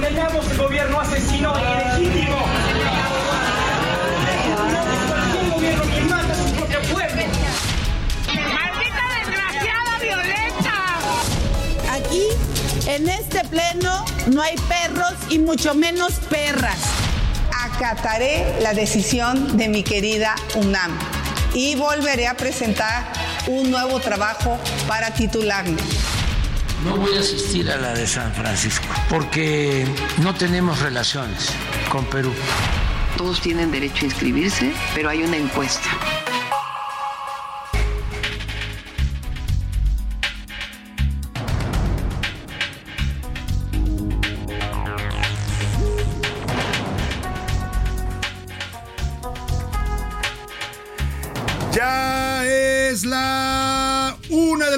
Condenamos el gobierno asesino e ilegítimo. Un gobierno que mata a su propio pueblo. ¡Maldita desgraciada violenta! Aquí, en este pleno, no hay perros y mucho menos perras. Acataré la decisión de mi querida UNAM y volveré a presentar un nuevo trabajo para titularme. No voy a asistir a la de San Francisco porque no tenemos relaciones con Perú. Todos tienen derecho a inscribirse, pero hay una encuesta. Ya es la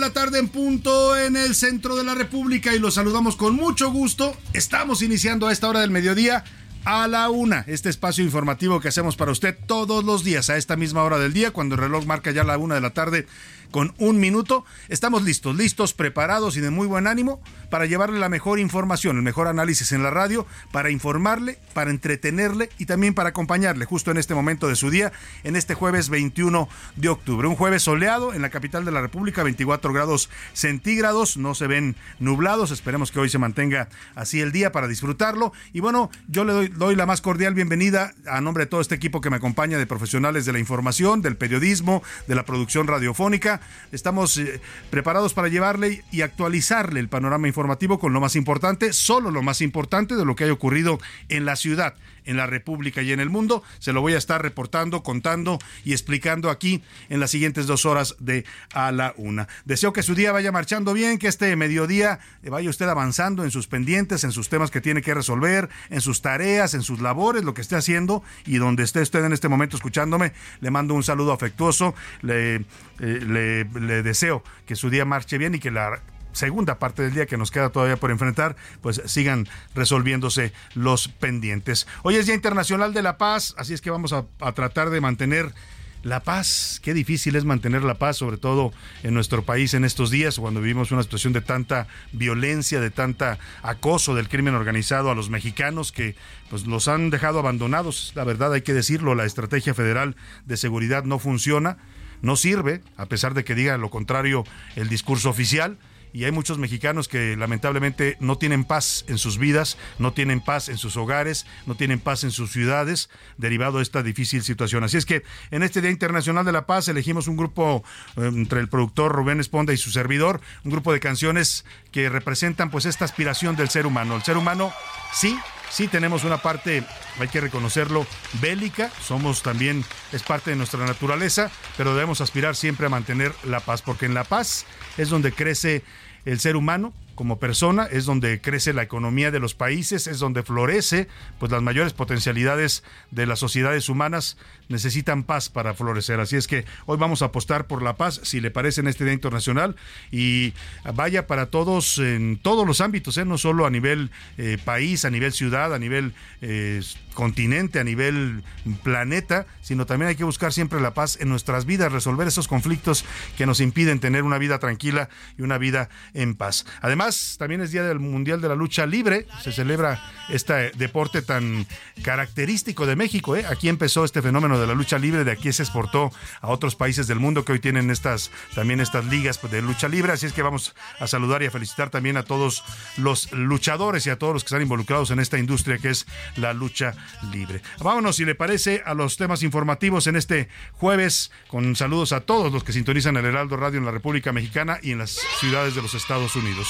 la tarde en punto en el centro de la República y los saludamos con mucho gusto. Estamos iniciando a esta hora del mediodía a la una, este espacio informativo que hacemos para usted todos los días a esta misma hora del día, cuando el reloj marca ya la una de la tarde con un minuto. Estamos listos, listos, preparados y de muy buen ánimo para llevarle la mejor información, el mejor análisis en la radio, para informarle, para entretenerle y también para acompañarle justo en este momento de su día, en este jueves 21 de octubre. Un jueves soleado en la capital de la República, 24 grados centígrados, no se ven nublados, esperemos que hoy se mantenga así el día para disfrutarlo. Y bueno, yo le doy, doy la más cordial bienvenida a nombre de todo este equipo que me acompaña de profesionales de la información, del periodismo, de la producción radiofónica. Estamos eh, preparados para llevarle y actualizarle el panorama informativo con lo más importante, solo lo más importante de lo que haya ocurrido en la ciudad, en la República y en el mundo. Se lo voy a estar reportando, contando y explicando aquí en las siguientes dos horas de a la una. Deseo que su día vaya marchando bien, que este mediodía vaya usted avanzando en sus pendientes, en sus temas que tiene que resolver, en sus tareas, en sus labores, lo que esté haciendo y donde esté usted en este momento escuchándome, le mando un saludo afectuoso, le, eh, le, deseo que su día marche bien y que la segunda parte del día que nos queda todavía por enfrentar, pues sigan resolviéndose los pendientes. Hoy es Día Internacional de la Paz, así es que vamos a, tratar de mantener la paz, qué difícil es mantener la paz, sobre todo en nuestro país en estos días, cuando vivimos una situación de tanta violencia, de tanta acoso del crimen organizado a los mexicanos que pues los han dejado abandonados. La verdad hay que decirlo, la estrategia federal de seguridad no funciona no sirve, a pesar de que diga lo contrario el discurso oficial. Y hay muchos mexicanos que lamentablemente no tienen paz en sus vidas, no tienen paz en sus hogares, no tienen paz en sus ciudades, derivado de esta difícil situación. Así es que en este Día Internacional de la Paz elegimos un grupo eh, entre el productor Rubén Esponda y su servidor, un grupo de canciones que representan pues esta aspiración del ser humano. El ser humano sí sí tenemos una parte, hay que reconocerlo, bélica, somos también, es parte de nuestra naturaleza, pero debemos aspirar siempre a mantener la paz, porque en la paz es donde crece el ser humano como persona, es donde crece la economía de los países, es donde florece, pues las mayores potencialidades de las sociedades humanas necesitan paz para florecer. Así es que hoy vamos a apostar por la paz, si le parece, en este Día Internacional, y vaya para todos, en todos los ámbitos, ¿eh? no solo a nivel eh, país, a nivel ciudad, a nivel... Eh, continente, a nivel planeta, sino también hay que buscar siempre la paz en nuestras vidas, resolver esos conflictos que nos impiden tener una vida tranquila y una vida en paz. Además, también es Día del Mundial de la Lucha Libre, se celebra este deporte tan característico de México. ¿eh? Aquí empezó este fenómeno de la lucha libre, de aquí se exportó a otros países del mundo que hoy tienen estas también estas ligas de lucha libre, así es que vamos a saludar y a felicitar también a todos los luchadores y a todos los que están involucrados en esta industria que es la lucha libre. Vámonos, si le parece, a los temas informativos en este jueves, con saludos a todos los que sintonizan el Heraldo Radio en la República Mexicana y en las ciudades de los Estados Unidos.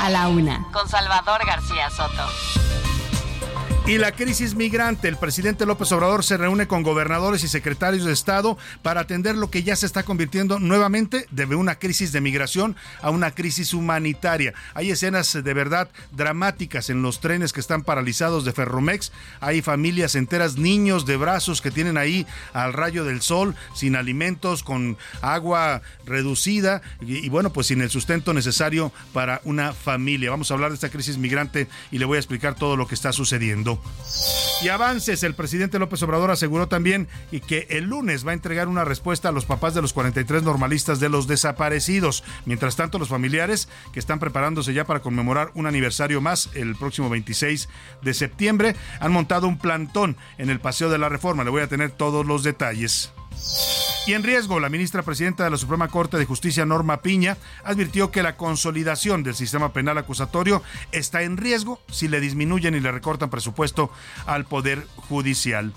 A la una. Con Salvador García Soto. Y la crisis migrante, el presidente López Obrador se reúne con gobernadores y secretarios de Estado para atender lo que ya se está convirtiendo nuevamente de una crisis de migración a una crisis humanitaria. Hay escenas de verdad dramáticas en los trenes que están paralizados de Ferromex. Hay familias enteras, niños de brazos que tienen ahí al rayo del sol, sin alimentos, con agua reducida y, y bueno, pues sin el sustento necesario para una familia. Vamos a hablar de esta crisis migrante y le voy a explicar todo lo que está sucediendo. Y avances, el presidente López Obrador aseguró también y que el lunes va a entregar una respuesta a los papás de los 43 normalistas de los desaparecidos. Mientras tanto, los familiares que están preparándose ya para conmemorar un aniversario más el próximo 26 de septiembre han montado un plantón en el Paseo de la Reforma. Le voy a tener todos los detalles. Y en riesgo, la ministra presidenta de la Suprema Corte de Justicia, Norma Piña, advirtió que la consolidación del sistema penal acusatorio está en riesgo si le disminuyen y le recortan presupuesto al Poder Judicial.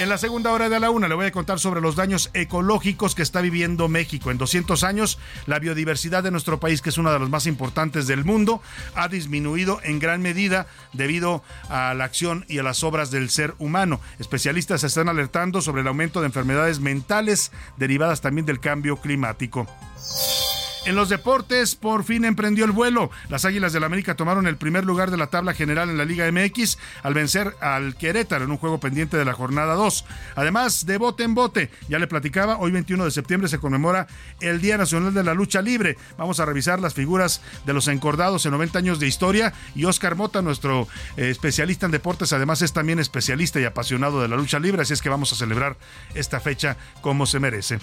En la segunda hora de la una le voy a contar sobre los daños ecológicos que está viviendo México. En 200 años, la biodiversidad de nuestro país, que es una de las más importantes del mundo, ha disminuido en gran medida debido a la acción y a las obras del ser humano. Especialistas están alertando sobre el aumento de enfermedades mentales derivadas también del cambio climático. En los deportes, por fin emprendió el vuelo. Las Águilas del la América tomaron el primer lugar de la tabla general en la Liga MX al vencer al Querétaro en un juego pendiente de la jornada 2. Además, de bote en bote, ya le platicaba, hoy 21 de septiembre se conmemora el Día Nacional de la Lucha Libre. Vamos a revisar las figuras de los encordados en 90 años de historia y Oscar Mota, nuestro eh, especialista en deportes, además es también especialista y apasionado de la lucha libre, así es que vamos a celebrar esta fecha como se merece.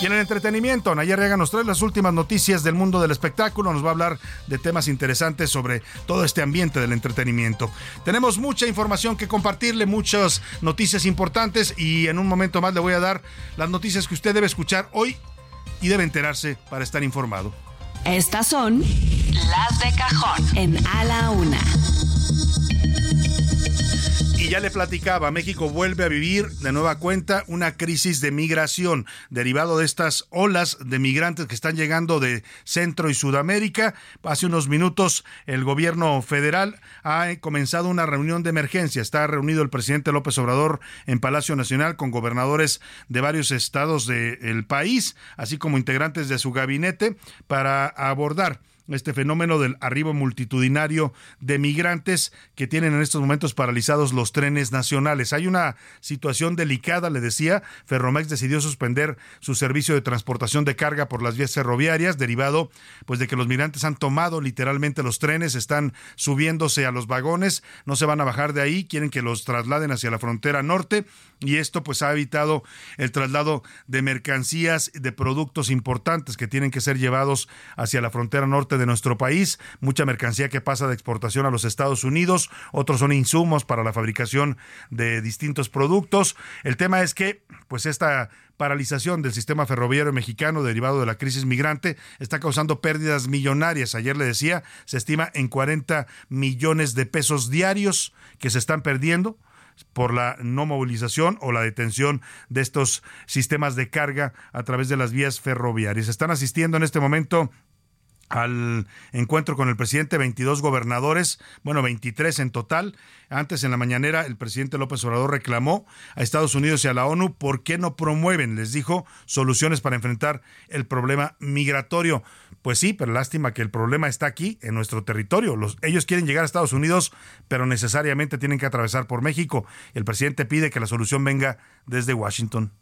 Y en el entretenimiento, Nayar Rega nos trae las últimas noticias del mundo del espectáculo. Nos va a hablar de temas interesantes sobre todo este ambiente del entretenimiento. Tenemos mucha información que compartirle, muchas noticias importantes y en un momento más le voy a dar las noticias que usted debe escuchar hoy y debe enterarse para estar informado. Estas son las de cajón en A la Una. Ya le platicaba, México vuelve a vivir de nueva cuenta una crisis de migración derivado de estas olas de migrantes que están llegando de Centro y Sudamérica. Hace unos minutos el gobierno federal ha comenzado una reunión de emergencia. Está reunido el presidente López Obrador en Palacio Nacional con gobernadores de varios estados del país, así como integrantes de su gabinete para abordar este fenómeno del arribo multitudinario de migrantes que tienen en estos momentos paralizados los trenes nacionales. Hay una situación delicada, le decía, Ferromex decidió suspender su servicio de transportación de carga por las vías ferroviarias derivado pues de que los migrantes han tomado literalmente los trenes, están subiéndose a los vagones, no se van a bajar de ahí, quieren que los trasladen hacia la frontera norte y esto pues ha evitado el traslado de mercancías, de productos importantes que tienen que ser llevados hacia la frontera de nuestro país, mucha mercancía que pasa de exportación a los Estados Unidos, otros son insumos para la fabricación de distintos productos. El tema es que pues esta paralización del sistema ferroviario mexicano derivado de la crisis migrante está causando pérdidas millonarias. Ayer le decía, se estima en 40 millones de pesos diarios que se están perdiendo por la no movilización o la detención de estos sistemas de carga a través de las vías ferroviarias. Están asistiendo en este momento al encuentro con el presidente, 22 gobernadores, bueno, 23 en total. Antes en la mañanera el presidente López Obrador reclamó a Estados Unidos y a la ONU por qué no promueven, les dijo, soluciones para enfrentar el problema migratorio. Pues sí, pero lástima que el problema está aquí, en nuestro territorio. Los, ellos quieren llegar a Estados Unidos, pero necesariamente tienen que atravesar por México. El presidente pide que la solución venga desde Washington.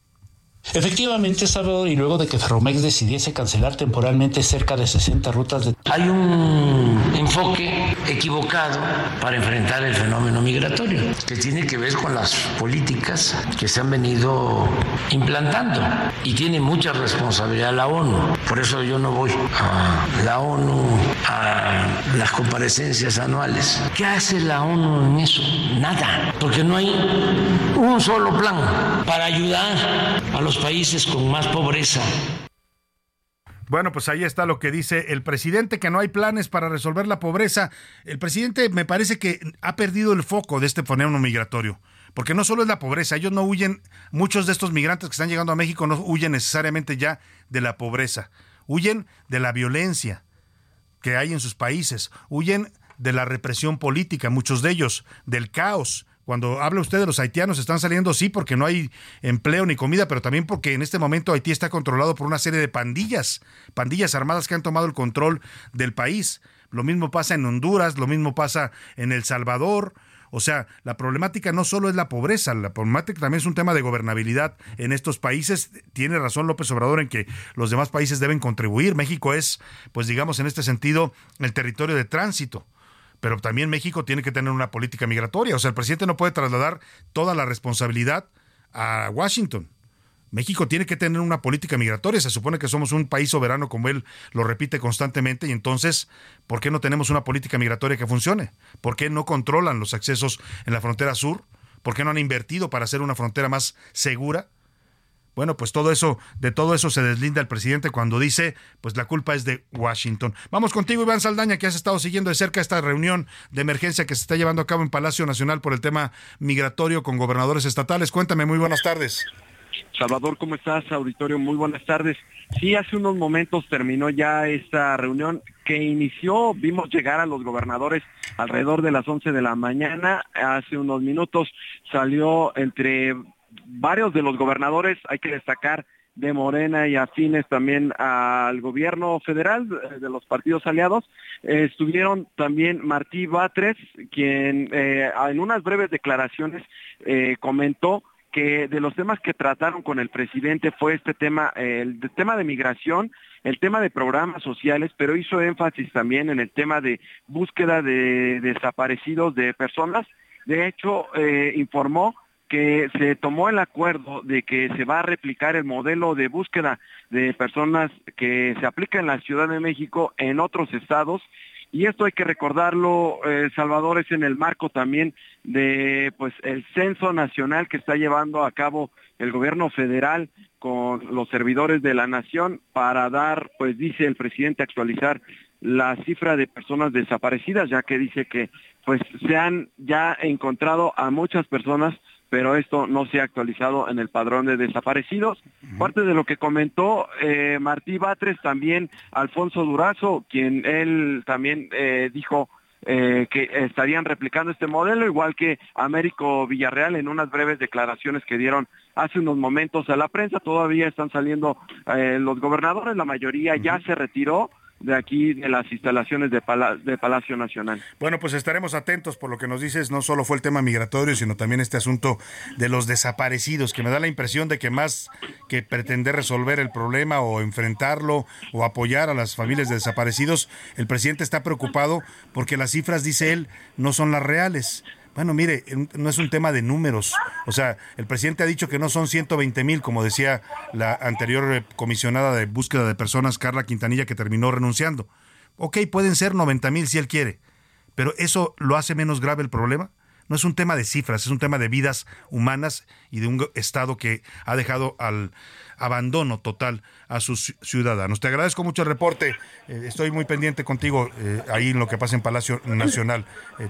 Efectivamente, Salvador, y luego de que Ferromex decidiese cancelar temporalmente cerca de 60 rutas de... Hay un enfoque equivocado para enfrentar el fenómeno migratorio, que tiene que ver con las políticas que se han venido implantando y tiene mucha responsabilidad la ONU. Por eso yo no voy a la ONU, a las comparecencias anuales. ¿Qué hace la ONU en eso? Nada, porque no hay un solo plan para ayudar a los países con más pobreza. Bueno, pues ahí está lo que dice el presidente, que no hay planes para resolver la pobreza. El presidente me parece que ha perdido el foco de este fenómeno migratorio, porque no solo es la pobreza, ellos no huyen, muchos de estos migrantes que están llegando a México no huyen necesariamente ya de la pobreza, huyen de la violencia que hay en sus países, huyen de la represión política, muchos de ellos, del caos, cuando habla usted de los haitianos, están saliendo sí porque no hay empleo ni comida, pero también porque en este momento Haití está controlado por una serie de pandillas, pandillas armadas que han tomado el control del país. Lo mismo pasa en Honduras, lo mismo pasa en El Salvador. O sea, la problemática no solo es la pobreza, la problemática también es un tema de gobernabilidad en estos países. Tiene razón López Obrador en que los demás países deben contribuir. México es, pues digamos, en este sentido, el territorio de tránsito pero también México tiene que tener una política migratoria. O sea, el presidente no puede trasladar toda la responsabilidad a Washington. México tiene que tener una política migratoria. Se supone que somos un país soberano, como él lo repite constantemente, y entonces, ¿por qué no tenemos una política migratoria que funcione? ¿Por qué no controlan los accesos en la frontera sur? ¿Por qué no han invertido para hacer una frontera más segura? Bueno, pues todo eso, de todo eso se deslinda el presidente cuando dice, pues la culpa es de Washington. Vamos contigo, Iván Saldaña, que has estado siguiendo de cerca esta reunión de emergencia que se está llevando a cabo en Palacio Nacional por el tema migratorio con gobernadores estatales. Cuéntame, muy buenas tardes. Salvador, ¿cómo estás? Auditorio, muy buenas tardes. Sí, hace unos momentos terminó ya esta reunión que inició, vimos llegar a los gobernadores alrededor de las 11 de la mañana. Hace unos minutos salió entre varios de los gobernadores, hay que destacar, de Morena y afines también al gobierno federal eh, de los partidos aliados. estuvieron también Martí Batres, quien eh, en unas breves declaraciones eh, comentó que de los temas que trataron con el presidente fue este tema, el tema de migración, el tema de programas sociales, pero hizo énfasis también en el tema de búsqueda de desaparecidos de personas. De hecho, informó que se tomó el acuerdo de que se va a replicar el modelo de búsqueda de personas que se aplica en la Ciudad de México en otros estados. Y esto hay que recordarlo, eh, Salvador, es en el marco también de pues el censo nacional que está llevando a cabo el gobierno federal con los servidores de la nación para dar, pues dice el presidente, actualizar la cifra de personas desaparecidas, ya que dice que pues se han ya encontrado a muchas personas pero esto no se ha actualizado en el padrón de desaparecidos. Parte de lo que comentó eh, Martí Batres, también Alfonso Durazo, quien él también eh, dijo eh, que estarían replicando este modelo, igual que Américo Villarreal en unas breves declaraciones que dieron hace unos momentos a la prensa. Todavía están saliendo los gobernadores, la mayoría ya se retiró de aquí, de las instalaciones de, de, Palacio Nacional. Bueno, pues estaremos atentos por lo que nos dices, no solo fue el tema migratorio, sino también este asunto de los desaparecidos, que me da la impresión de que más que pretender resolver el problema o enfrentarlo o apoyar a las familias de desaparecidos, el presidente está preocupado porque las cifras, dice él, no son las reales. Bueno, mire, no es un tema de números. O sea, el presidente ha dicho que no son 120 mil, como decía la anterior eh, comisionada de búsqueda de personas, Carla Quintanilla, que terminó renunciando. Ok, pueden ser 90 mil si él quiere, pero ¿eso lo hace menos grave el problema? No es un tema de cifras, es un tema de vidas humanas y de un Estado que ha dejado al abandono total a sus ciudadanos. Te agradezco mucho el reporte. Eh, estoy muy pendiente contigo eh, ahí en lo que pasa en Palacio Nacional. Eh,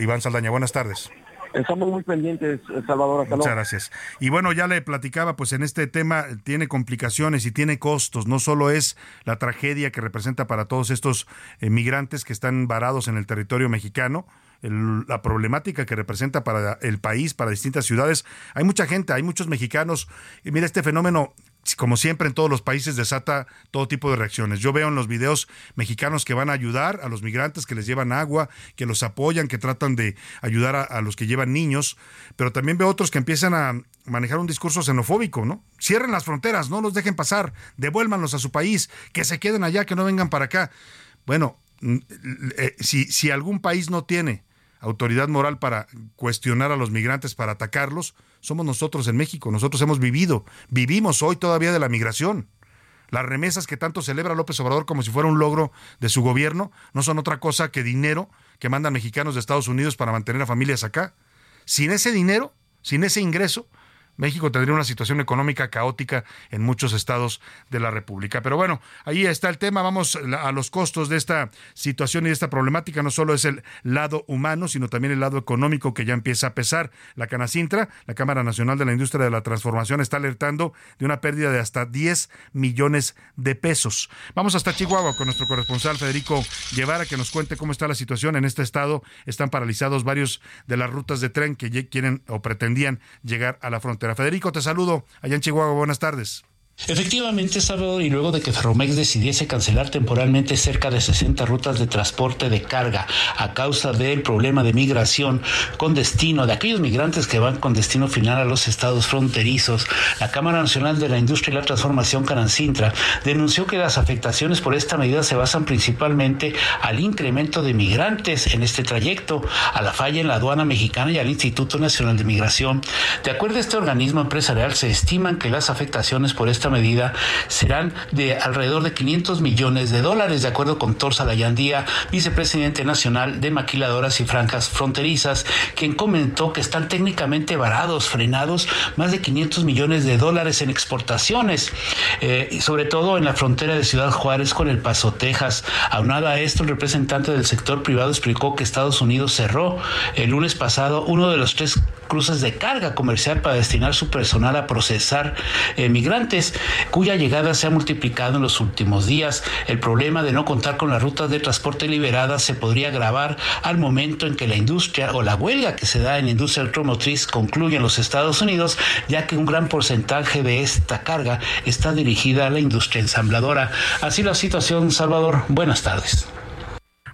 Iván Saldaña, buenas tardes. Estamos muy pendientes, Salvador. Muchas gracias. Y bueno, ya le platicaba, pues en este tema tiene complicaciones y tiene costos. No solo es la tragedia que representa para todos estos migrantes que están varados en el territorio mexicano, la problemática que representa para el país, para distintas ciudades. Hay mucha gente, hay muchos mexicanos. Y mira, este fenómeno como siempre en todos los países, desata todo tipo de reacciones. Yo veo en los videos mexicanos que van a ayudar a los migrantes, que les llevan agua, que los apoyan, que tratan de ayudar a, a los que llevan niños, pero también veo otros que empiezan a manejar un discurso xenofóbico, ¿no? Cierren las fronteras, no los dejen pasar, devuélvanlos a su país, que se queden allá, que no vengan para acá. Bueno, eh, si, si algún país no tiene autoridad moral para cuestionar a los migrantes, para atacarlos, somos nosotros en México. Nosotros hemos vivido, vivimos hoy todavía de la migración. Las remesas que tanto celebra López Obrador como si fuera un logro de su gobierno no son otra cosa que dinero que mandan mexicanos de Estados Unidos para mantener a familias acá. Sin ese dinero, sin ese ingreso, México tendría una situación económica caótica en muchos estados de la República. Pero bueno, ahí está el tema. Vamos a los costos de esta situación y de esta problemática. No solo es el lado humano, sino también el lado económico que ya empieza a pesar. La Canacintra, la Cámara Nacional de la Industria de la Transformación, está alertando de una pérdida de hasta 10 millones de pesos. Vamos hasta Chihuahua con nuestro corresponsal Federico Guevara que nos cuente cómo está la situación en este estado. Están paralizados varios de las rutas de tren que quieren o pretendían llegar a la frontera Federico, te saludo allá en Chihuahua. Buenas tardes. Efectivamente, Salvador, y luego de que Ferromex decidiese cancelar temporalmente cerca de 60 rutas de transporte de carga a causa del problema de migración con destino de aquellos migrantes que van con destino final a los estados fronterizos, la Cámara Nacional de la Industria y la Transformación Canancintra denunció que las afectaciones por esta medida se basan principalmente al incremento de migrantes en este trayecto, a la falla en la aduana mexicana y al Instituto Nacional de Migración. De acuerdo a este organismo empresarial, se estiman que las afectaciones por esta medida serán de alrededor de 500 millones de dólares, de acuerdo con Torsa Layandía, vicepresidente nacional de maquiladoras y franjas fronterizas, quien comentó que están técnicamente varados, frenados, más de 500 millones de dólares en exportaciones, eh, sobre todo en la frontera de Ciudad Juárez con El Paso, Texas. Aunado a esto, el representante del sector privado explicó que Estados Unidos cerró el lunes pasado uno de los tres cruces de carga comercial para destinar su personal a procesar eh, migrantes cuya llegada se ha multiplicado en los últimos días. El problema de no contar con las rutas de transporte liberadas se podría agravar al momento en que la industria o la huelga que se da en la industria automotriz concluya en los Estados Unidos, ya que un gran porcentaje de esta carga está dirigida a la industria ensambladora. Así la situación, Salvador. Buenas tardes.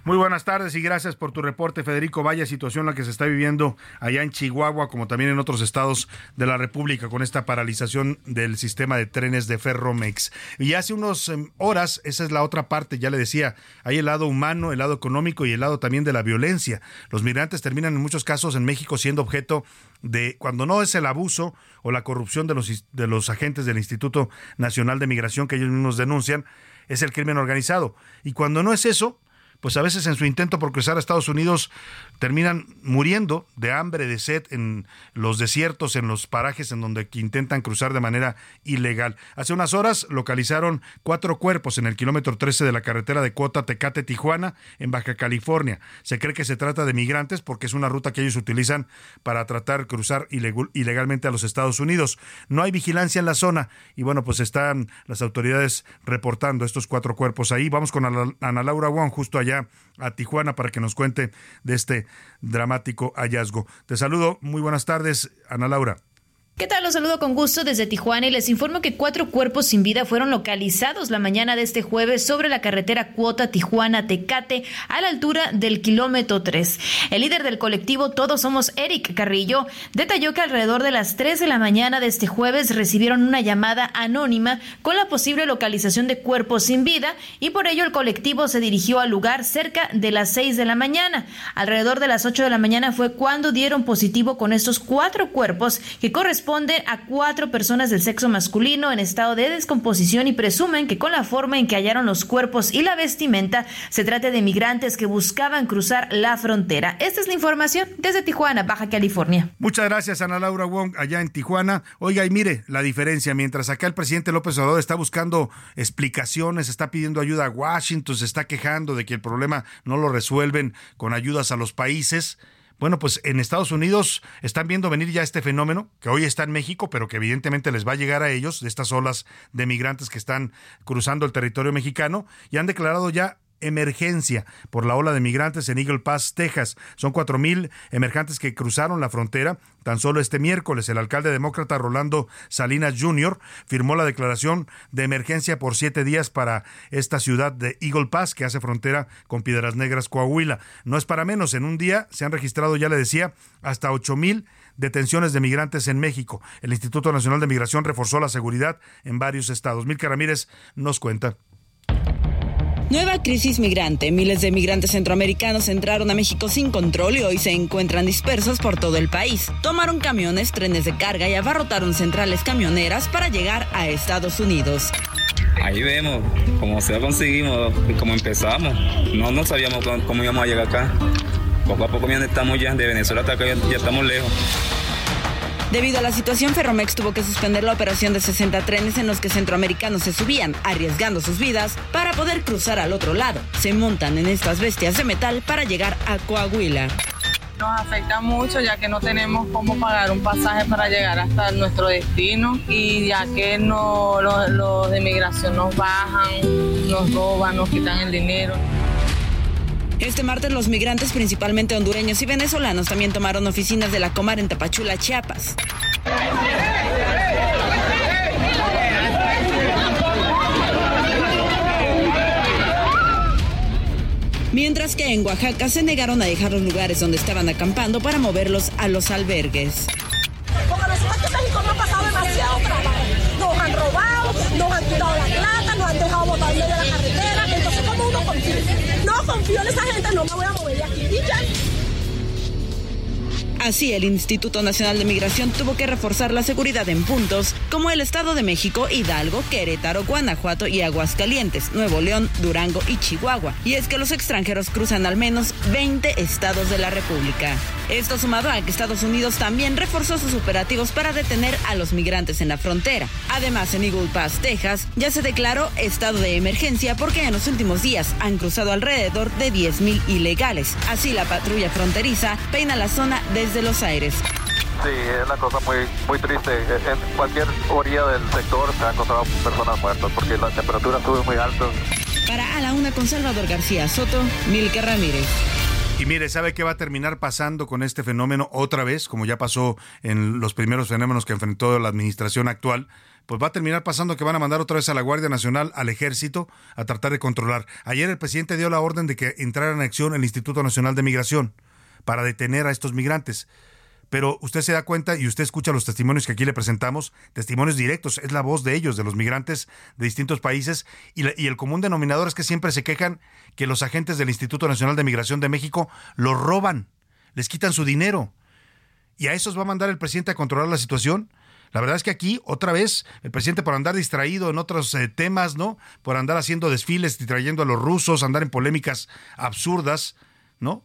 Muy buenas tardes y gracias por tu reporte, Federico. Vaya situación la que se está viviendo allá en Chihuahua, como también en otros estados de la República, con esta paralización del sistema de trenes de Ferromex. Y hace unas em, horas, esa es la otra parte, ya le decía, hay el lado humano, el lado económico y el lado también de la violencia. Los migrantes terminan en muchos casos en México siendo objeto de, cuando no es el abuso o la corrupción de los, de los agentes del Instituto Nacional de Migración que ellos mismos denuncian, es el crimen organizado. Y cuando no es eso, pues a veces en su intento por cruzar a Estados Unidos terminan muriendo de hambre, de sed en los desiertos, en los parajes en donde intentan cruzar de manera ilegal. Hace unas horas localizaron cuatro cuerpos en el kilómetro 13 de la carretera de Cuota Tecate-Tijuana, en Baja California. Se cree que se trata de migrantes porque es una ruta que ellos utilizan para tratar de cruzar ilegalmente a los Estados Unidos. No hay vigilancia en la zona y bueno, pues están las autoridades reportando estos cuatro cuerpos ahí. Vamos con Ana Laura Wong justo allá a Tijuana para que nos cuente de este dramático hallazgo. Te saludo, muy buenas tardes, Ana Laura. ¿Qué tal? Los saludo con gusto desde Tijuana y les informo que cuatro cuerpos sin vida fueron localizados la mañana de este jueves sobre la carretera Cuota Tijuana-Tecate a la altura del kilómetro 3. El líder del colectivo Todos Somos Eric Carrillo detalló que alrededor de las 3 de la mañana de este jueves recibieron una llamada anónima con la posible localización de cuerpos sin vida y por ello el colectivo se dirigió al lugar cerca de las 6 de la mañana. Alrededor de las 8 de la mañana fue cuando dieron positivo con estos cuatro cuerpos que corresponden responden a cuatro personas del sexo masculino en estado de descomposición y presumen que con la forma en que hallaron los cuerpos y la vestimenta se trata de migrantes que buscaban cruzar la frontera. Esta es la información desde Tijuana, Baja California. Muchas gracias, Ana Laura Wong, allá en Tijuana. Oiga, y mire la diferencia. Mientras acá el presidente López Obrador está buscando explicaciones, está pidiendo ayuda a Washington, se está quejando de que el problema no lo resuelven con ayudas a los países. Bueno, pues en Estados Unidos están viendo venir ya este fenómeno, que hoy está en México, pero que evidentemente les va a llegar a ellos, de estas olas de migrantes que están cruzando el territorio mexicano, y han declarado ya emergencia por la ola de migrantes en Eagle Pass, Texas. Son cuatro mil emergentes que cruzaron la frontera. Tan solo este miércoles, el alcalde demócrata Rolando Salinas Jr. firmó la declaración de emergencia por siete días para esta ciudad de Eagle Pass, que hace frontera con Piedras Negras, Coahuila. No es para menos, en un día se han registrado, ya le decía, hasta ocho mil detenciones de migrantes en México. El Instituto Nacional de Migración reforzó la seguridad en varios estados. Milka Ramírez nos cuenta. Nueva crisis migrante. Miles de migrantes centroamericanos entraron a México sin control y hoy se encuentran dispersos por todo el país. Tomaron camiones, trenes de carga y abarrotaron centrales camioneras para llegar a Estados Unidos. Ahí vemos cómo se conseguimos y cómo empezamos. No, no sabíamos cómo íbamos a llegar acá. Poco a poco ya estamos ya de Venezuela hasta acá, ya estamos lejos. Debido a la situación, Ferromex tuvo que suspender la operación de 60 trenes en los que centroamericanos se subían, arriesgando sus vidas para poder cruzar al otro lado. Se montan en estas bestias de metal para llegar a Coahuila. Nos afecta mucho ya que no tenemos cómo pagar un pasaje para llegar hasta nuestro destino y ya que no, los, los de migración nos bajan, nos roban, nos quitan el dinero. Este martes los migrantes, principalmente hondureños y venezolanos, también tomaron oficinas de la Comar en Tapachula, Chiapas. Mientras que en Oaxaca se negaron a dejar los lugares donde estaban acampando para moverlos a los albergues. Confío en esa gente, no me voy a mover de aquí. Y ya. Así, el Instituto Nacional de Migración tuvo que reforzar la seguridad en puntos como el Estado de México, Hidalgo, Querétaro, Guanajuato y Aguascalientes, Nuevo León, Durango y Chihuahua. Y es que los extranjeros cruzan al menos 20 estados de la República. Esto sumado a que Estados Unidos también reforzó sus operativos para detener a los migrantes en la frontera. Además, en Eagle Pass, Texas, ya se declaró estado de emergencia porque en los últimos días han cruzado alrededor de 10.000 ilegales. Así, la patrulla fronteriza peina la zona desde de Los Aires. Sí, es una cosa muy, muy triste. En cualquier orilla del sector se han encontrado personas muertas porque la temperatura sube muy alta. Para A la Una con Salvador García Soto, Milka Ramírez. Y mire, ¿sabe qué va a terminar pasando con este fenómeno otra vez, como ya pasó en los primeros fenómenos que enfrentó la administración actual? Pues va a terminar pasando que van a mandar otra vez a la Guardia Nacional, al Ejército, a tratar de controlar. Ayer el presidente dio la orden de que entrara en acción el Instituto Nacional de Migración para detener a estos migrantes. Pero usted se da cuenta y usted escucha los testimonios que aquí le presentamos, testimonios directos, es la voz de ellos, de los migrantes de distintos países, y, el común denominador es que siempre se quejan que los agentes del Instituto Nacional de Migración de México los roban, les quitan su dinero. ¿Y a esos va a mandar el presidente a controlar la situación? La verdad es que aquí, otra vez, el presidente por andar distraído en otros eh, temas, ¿no? Por andar haciendo desfiles, distrayendo a los rusos, andar en polémicas absurdas, ¿no?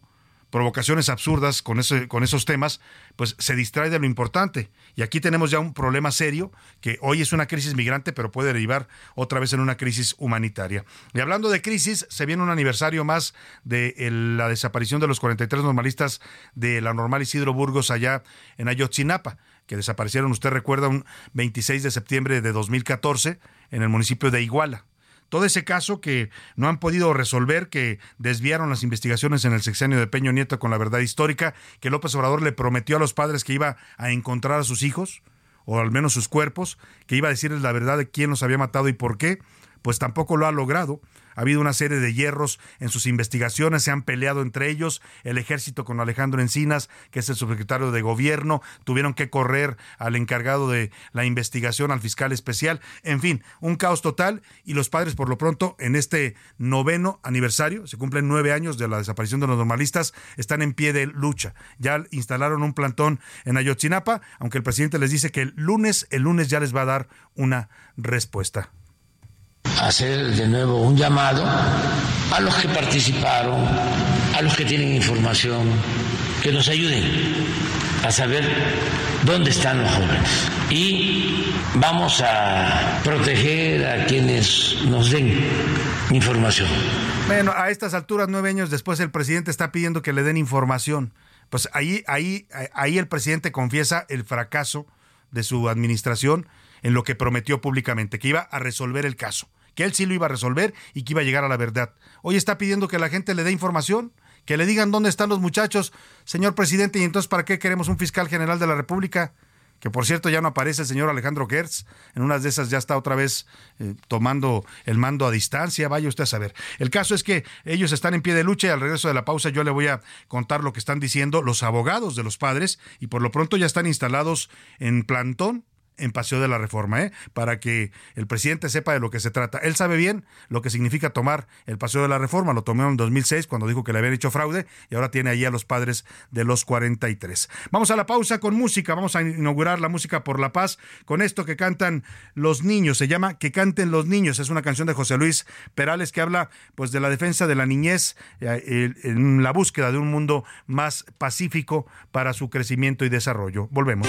Provocaciones absurdas con, ese, con esos temas, pues se distrae de lo importante. Y aquí tenemos ya un problema serio, que hoy es una crisis migrante, pero puede derivar otra vez en una crisis humanitaria. Y hablando de crisis, se viene un aniversario más de la desaparición de los 43 normalistas de la normal Isidro Burgos allá en Ayotzinapa, que desaparecieron, usted recuerda, un 26 de septiembre de 2014 en el municipio de Iguala todo ese caso que no han podido resolver, que desviaron las investigaciones en el sexenio de Peño Nieto con la verdad histórica, que López Obrador le prometió a los padres que iba a encontrar a sus hijos, o al menos sus cuerpos, que iba a decirles la verdad de quién los había matado y por qué, pues tampoco lo ha logrado. Ha habido una serie de hierros en sus investigaciones, se han peleado entre ellos, el ejército con Alejandro Encinas, que es el subsecretario de gobierno, tuvieron que correr al encargado de la investigación, al fiscal especial, en fin, un caos total y los padres por lo pronto en este noveno aniversario, se cumplen nueve años de la desaparición de los normalistas, están en pie de lucha. Ya instalaron un plantón en Ayotzinapa, aunque el presidente les dice que el lunes, el lunes ya les va a dar una respuesta hacer de nuevo un llamado a los que participaron, a los que tienen información, que nos ayuden a saber dónde están los jóvenes. Y vamos a proteger a quienes nos den información. Bueno, a estas alturas, nueve años después, el presidente está pidiendo que le den información. Pues ahí, ahí, ahí el presidente confiesa el fracaso de su administración en lo que prometió públicamente, que iba a resolver el caso que él sí lo iba a resolver y que iba a llegar a la verdad. Hoy está pidiendo que la gente le dé información, que le digan dónde están los muchachos, señor presidente, y entonces ¿para qué queremos un fiscal general de la República? que por cierto ya no aparece el señor Alejandro Gertz, en unas de esas ya está otra vez eh, tomando el mando a distancia, vaya usted a saber. El caso es que ellos están en pie de lucha y al regreso de la pausa yo le voy a contar lo que están diciendo los abogados de los padres y por lo pronto ya están instalados en plantón en Paseo de la Reforma, ¿eh? para que el presidente sepa de lo que se trata. Él sabe bien lo que significa tomar el Paseo de la Reforma, lo tomó en 2006 cuando dijo que le habían hecho fraude y ahora tiene ahí a los padres de los 43. Vamos a la pausa con música, vamos a inaugurar la música por la paz con esto que cantan los niños, se llama Que canten los niños, es una canción de José Luis Perales que habla pues de la defensa de la niñez eh, en la búsqueda de un mundo más pacífico para su crecimiento y desarrollo. Volvemos.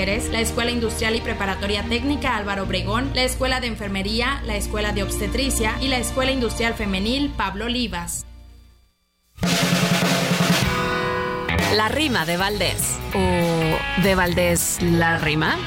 la Escuela Industrial y Preparatoria Técnica Álvaro Obregón, la Escuela de Enfermería, la Escuela de Obstetricia y la Escuela Industrial Femenil Pablo Olivas. La rima de Valdés. ¿O de Valdés la rima?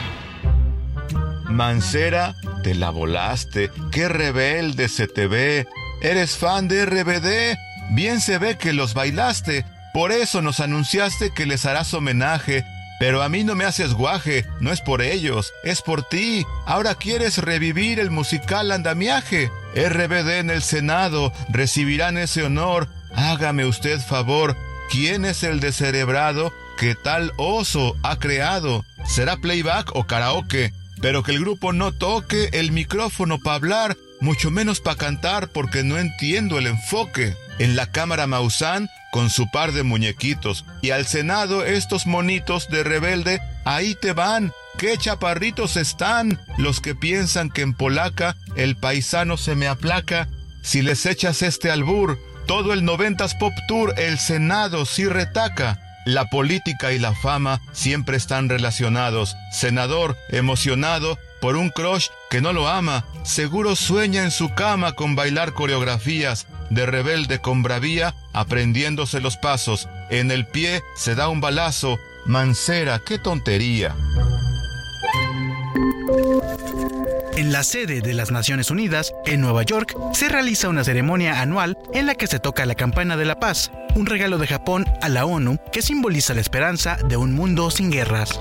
Mancera, te la volaste. Qué rebelde se te ve. Eres fan de RBD. Bien se ve que los bailaste. Por eso nos anunciaste que les harás homenaje pero a mí no me haces guaje, no es por ellos, es por ti. Ahora quieres revivir el musical andamiaje. RBD en el Senado recibirán ese honor. Hágame usted favor, ¿quién es el descerebrado que tal oso ha creado? ¿Será playback o karaoke? Pero que el grupo no toque el micrófono para hablar, mucho menos para cantar porque no entiendo el enfoque. En la cámara Maussan con su par de muñequitos. Y al Senado estos monitos de rebelde, ahí te van. ¡Qué chaparritos están! Los que piensan que en polaca el paisano se me aplaca. Si les echas este albur, todo el noventas pop tour, el Senado sí retaca. La política y la fama siempre están relacionados. Senador, emocionado por un crush que no lo ama, seguro sueña en su cama con bailar coreografías de rebelde con bravía, aprendiéndose los pasos. En el pie se da un balazo. Mancera, qué tontería. En la sede de las Naciones Unidas, en Nueva York, se realiza una ceremonia anual en la que se toca la campana de la paz, un regalo de Japón a la ONU que simboliza la esperanza de un mundo sin guerras.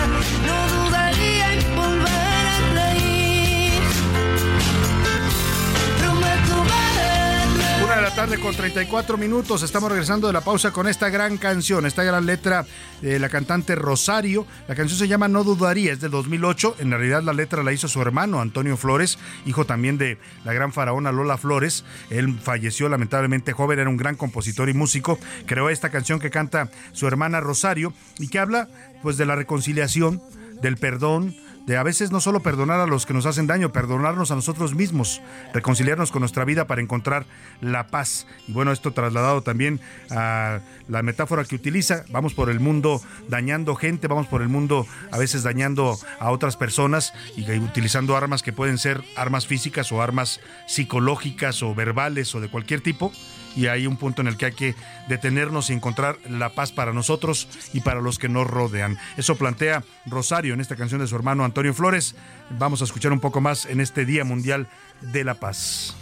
tarde con 34 minutos. Estamos regresando de la pausa con esta gran canción, esta gran letra de la cantante Rosario. La canción se llama No Dudaría, es de 2008. En realidad la letra la hizo su hermano Antonio Flores, hijo también de la gran faraona Lola Flores. Él falleció lamentablemente joven, era un gran compositor y músico. Creó esta canción que canta su hermana Rosario y que habla pues de la reconciliación, del perdón, de a veces no solo perdonar a los que nos hacen daño, perdonarnos a nosotros mismos, reconciliarnos con nuestra vida para encontrar la paz. Y bueno, esto trasladado también a la metáfora que utiliza, vamos por el mundo dañando gente, vamos por el mundo a veces dañando a otras personas y utilizando armas que pueden ser armas físicas o armas psicológicas o verbales o de cualquier tipo y hay un punto en el que hay que detenernos y encontrar la paz para nosotros y para los que nos rodean. Eso plantea Rosario en esta canción de su hermano Antonio Flores. Vamos a escuchar un poco más en este Día Mundial de la Paz.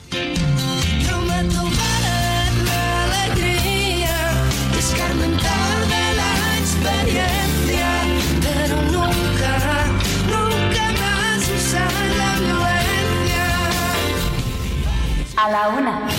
A la una.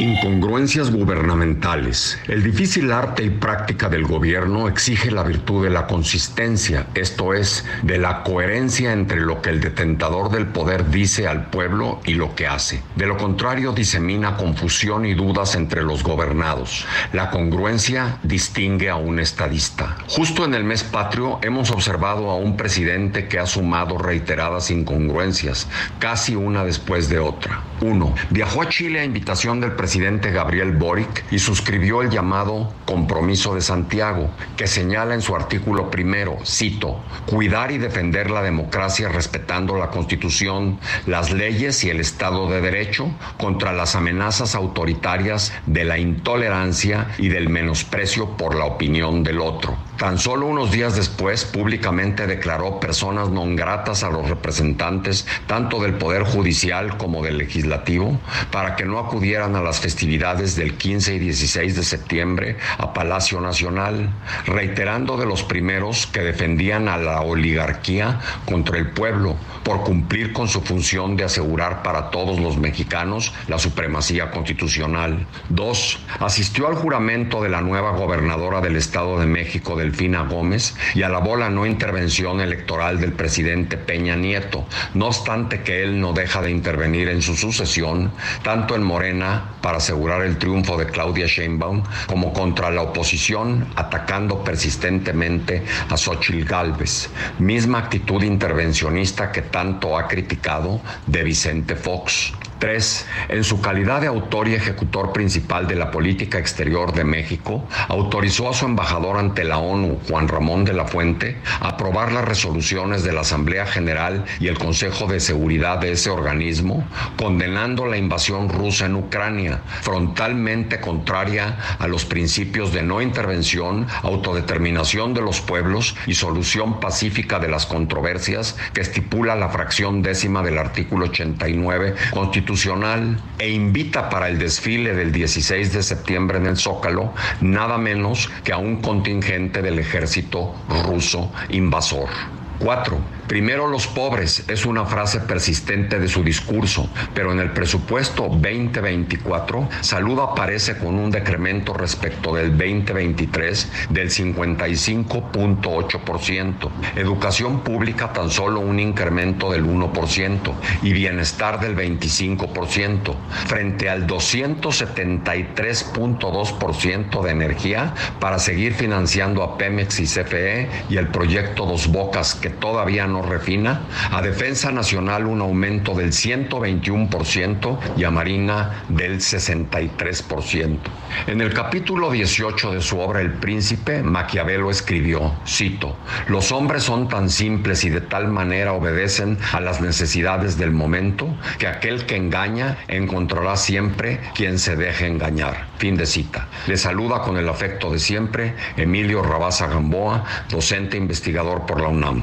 Incongruencias gubernamentales. El difícil arte y práctica del gobierno exige la virtud de la consistencia, esto es, de la coherencia entre lo que el detentador del poder dice al pueblo y lo que hace. De lo contrario, disemina confusión y dudas entre los gobernados. La congruencia distingue a un estadista. Justo en el mes patrio hemos observado a un presidente que ha sumado reiteradas incongruencias, casi una después de otra. Uno, viajó a Chile a invitación del presidente Gabriel Boric y suscribió el llamado Compromiso de Santiago, que señala en su artículo primero, cito, cuidar y defender la democracia respetando la Constitución, las leyes y el Estado de Derecho contra las amenazas autoritarias de la intolerancia y del menosprecio por la opinión del otro. Tan solo unos días después, públicamente declaró personas non gratas a los representantes tanto del Poder Judicial como del Legislativo para que no acudieran a las festividades del 15 y 16 de septiembre a Palacio Nacional, reiterando de los primeros que defendían a la oligarquía contra el pueblo por cumplir con su función de asegurar para todos los mexicanos la supremacía constitucional. Dos, asistió al juramento de la nueva gobernadora del Estado de México, Gómez, y alabó la no intervención electoral del presidente Peña Nieto, no obstante que él no deja de intervenir en su sucesión, tanto en Morena para asegurar el triunfo de Claudia Sheinbaum, como contra la oposición, atacando persistentemente a Xochitl Gálvez, misma actitud intervencionista que tanto ha criticado de Vicente Fox. 3. En su calidad de autor y ejecutor principal de la política exterior de México, autorizó a su embajador ante la ONU, Juan Ramón de la Fuente, a aprobar las resoluciones de la Asamblea General y el Consejo de Seguridad de ese organismo, condenando la invasión rusa en Ucrania, frontalmente contraria a los principios de no intervención, autodeterminación de los pueblos y solución pacífica de las controversias que estipula la fracción décima del artículo 89 constitucional e invita para el desfile del 16 de septiembre en el Zócalo nada menos que a un contingente del ejército ruso invasor. 4. Primero los pobres es una frase persistente de su discurso, pero en el presupuesto 2024 Salud aparece con un decremento respecto del 2023 del 55.8%, Educación pública tan solo un incremento del 1% y bienestar del 25%, frente al 273.2% de energía para seguir financiando a Pemex y CFE y el proyecto Dos Bocas que todavía no refina, a Defensa Nacional un aumento del 121% y a Marina del 63%. En el capítulo 18 de su obra El Príncipe, Maquiavelo escribió, cito, los hombres son tan simples y de tal manera obedecen a las necesidades del momento que aquel que engaña encontrará siempre quien se deje engañar. Fin de cita. Le saluda con el afecto de siempre Emilio Rabasa Gamboa, docente investigador por la UNAM.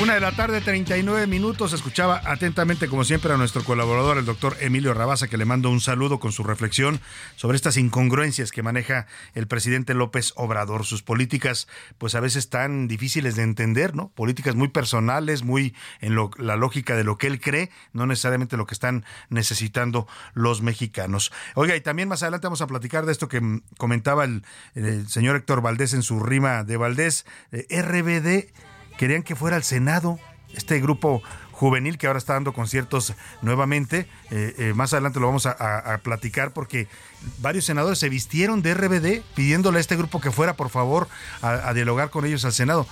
Una de la tarde, 39 minutos. Escuchaba atentamente, como siempre, a nuestro colaborador, el doctor Emilio Rabasa, que le mando un saludo con su reflexión sobre estas incongruencias que maneja el presidente López Obrador. Sus políticas, pues a veces tan difíciles de entender, ¿no? Políticas muy personales, muy en la lógica de lo que él cree, no necesariamente lo que están necesitando los mexicanos. Oiga, y también más adelante vamos a platicar de esto que comentaba el, señor Héctor Valdés en su rima de Valdés, eh, RBD querían que fuera al Senado este grupo juvenil que ahora está dando conciertos nuevamente. Eh, eh, más adelante lo vamos a, platicar porque varios senadores se vistieron de RBD pidiéndole a este grupo que fuera, por favor, a, dialogar con ellos al Senado.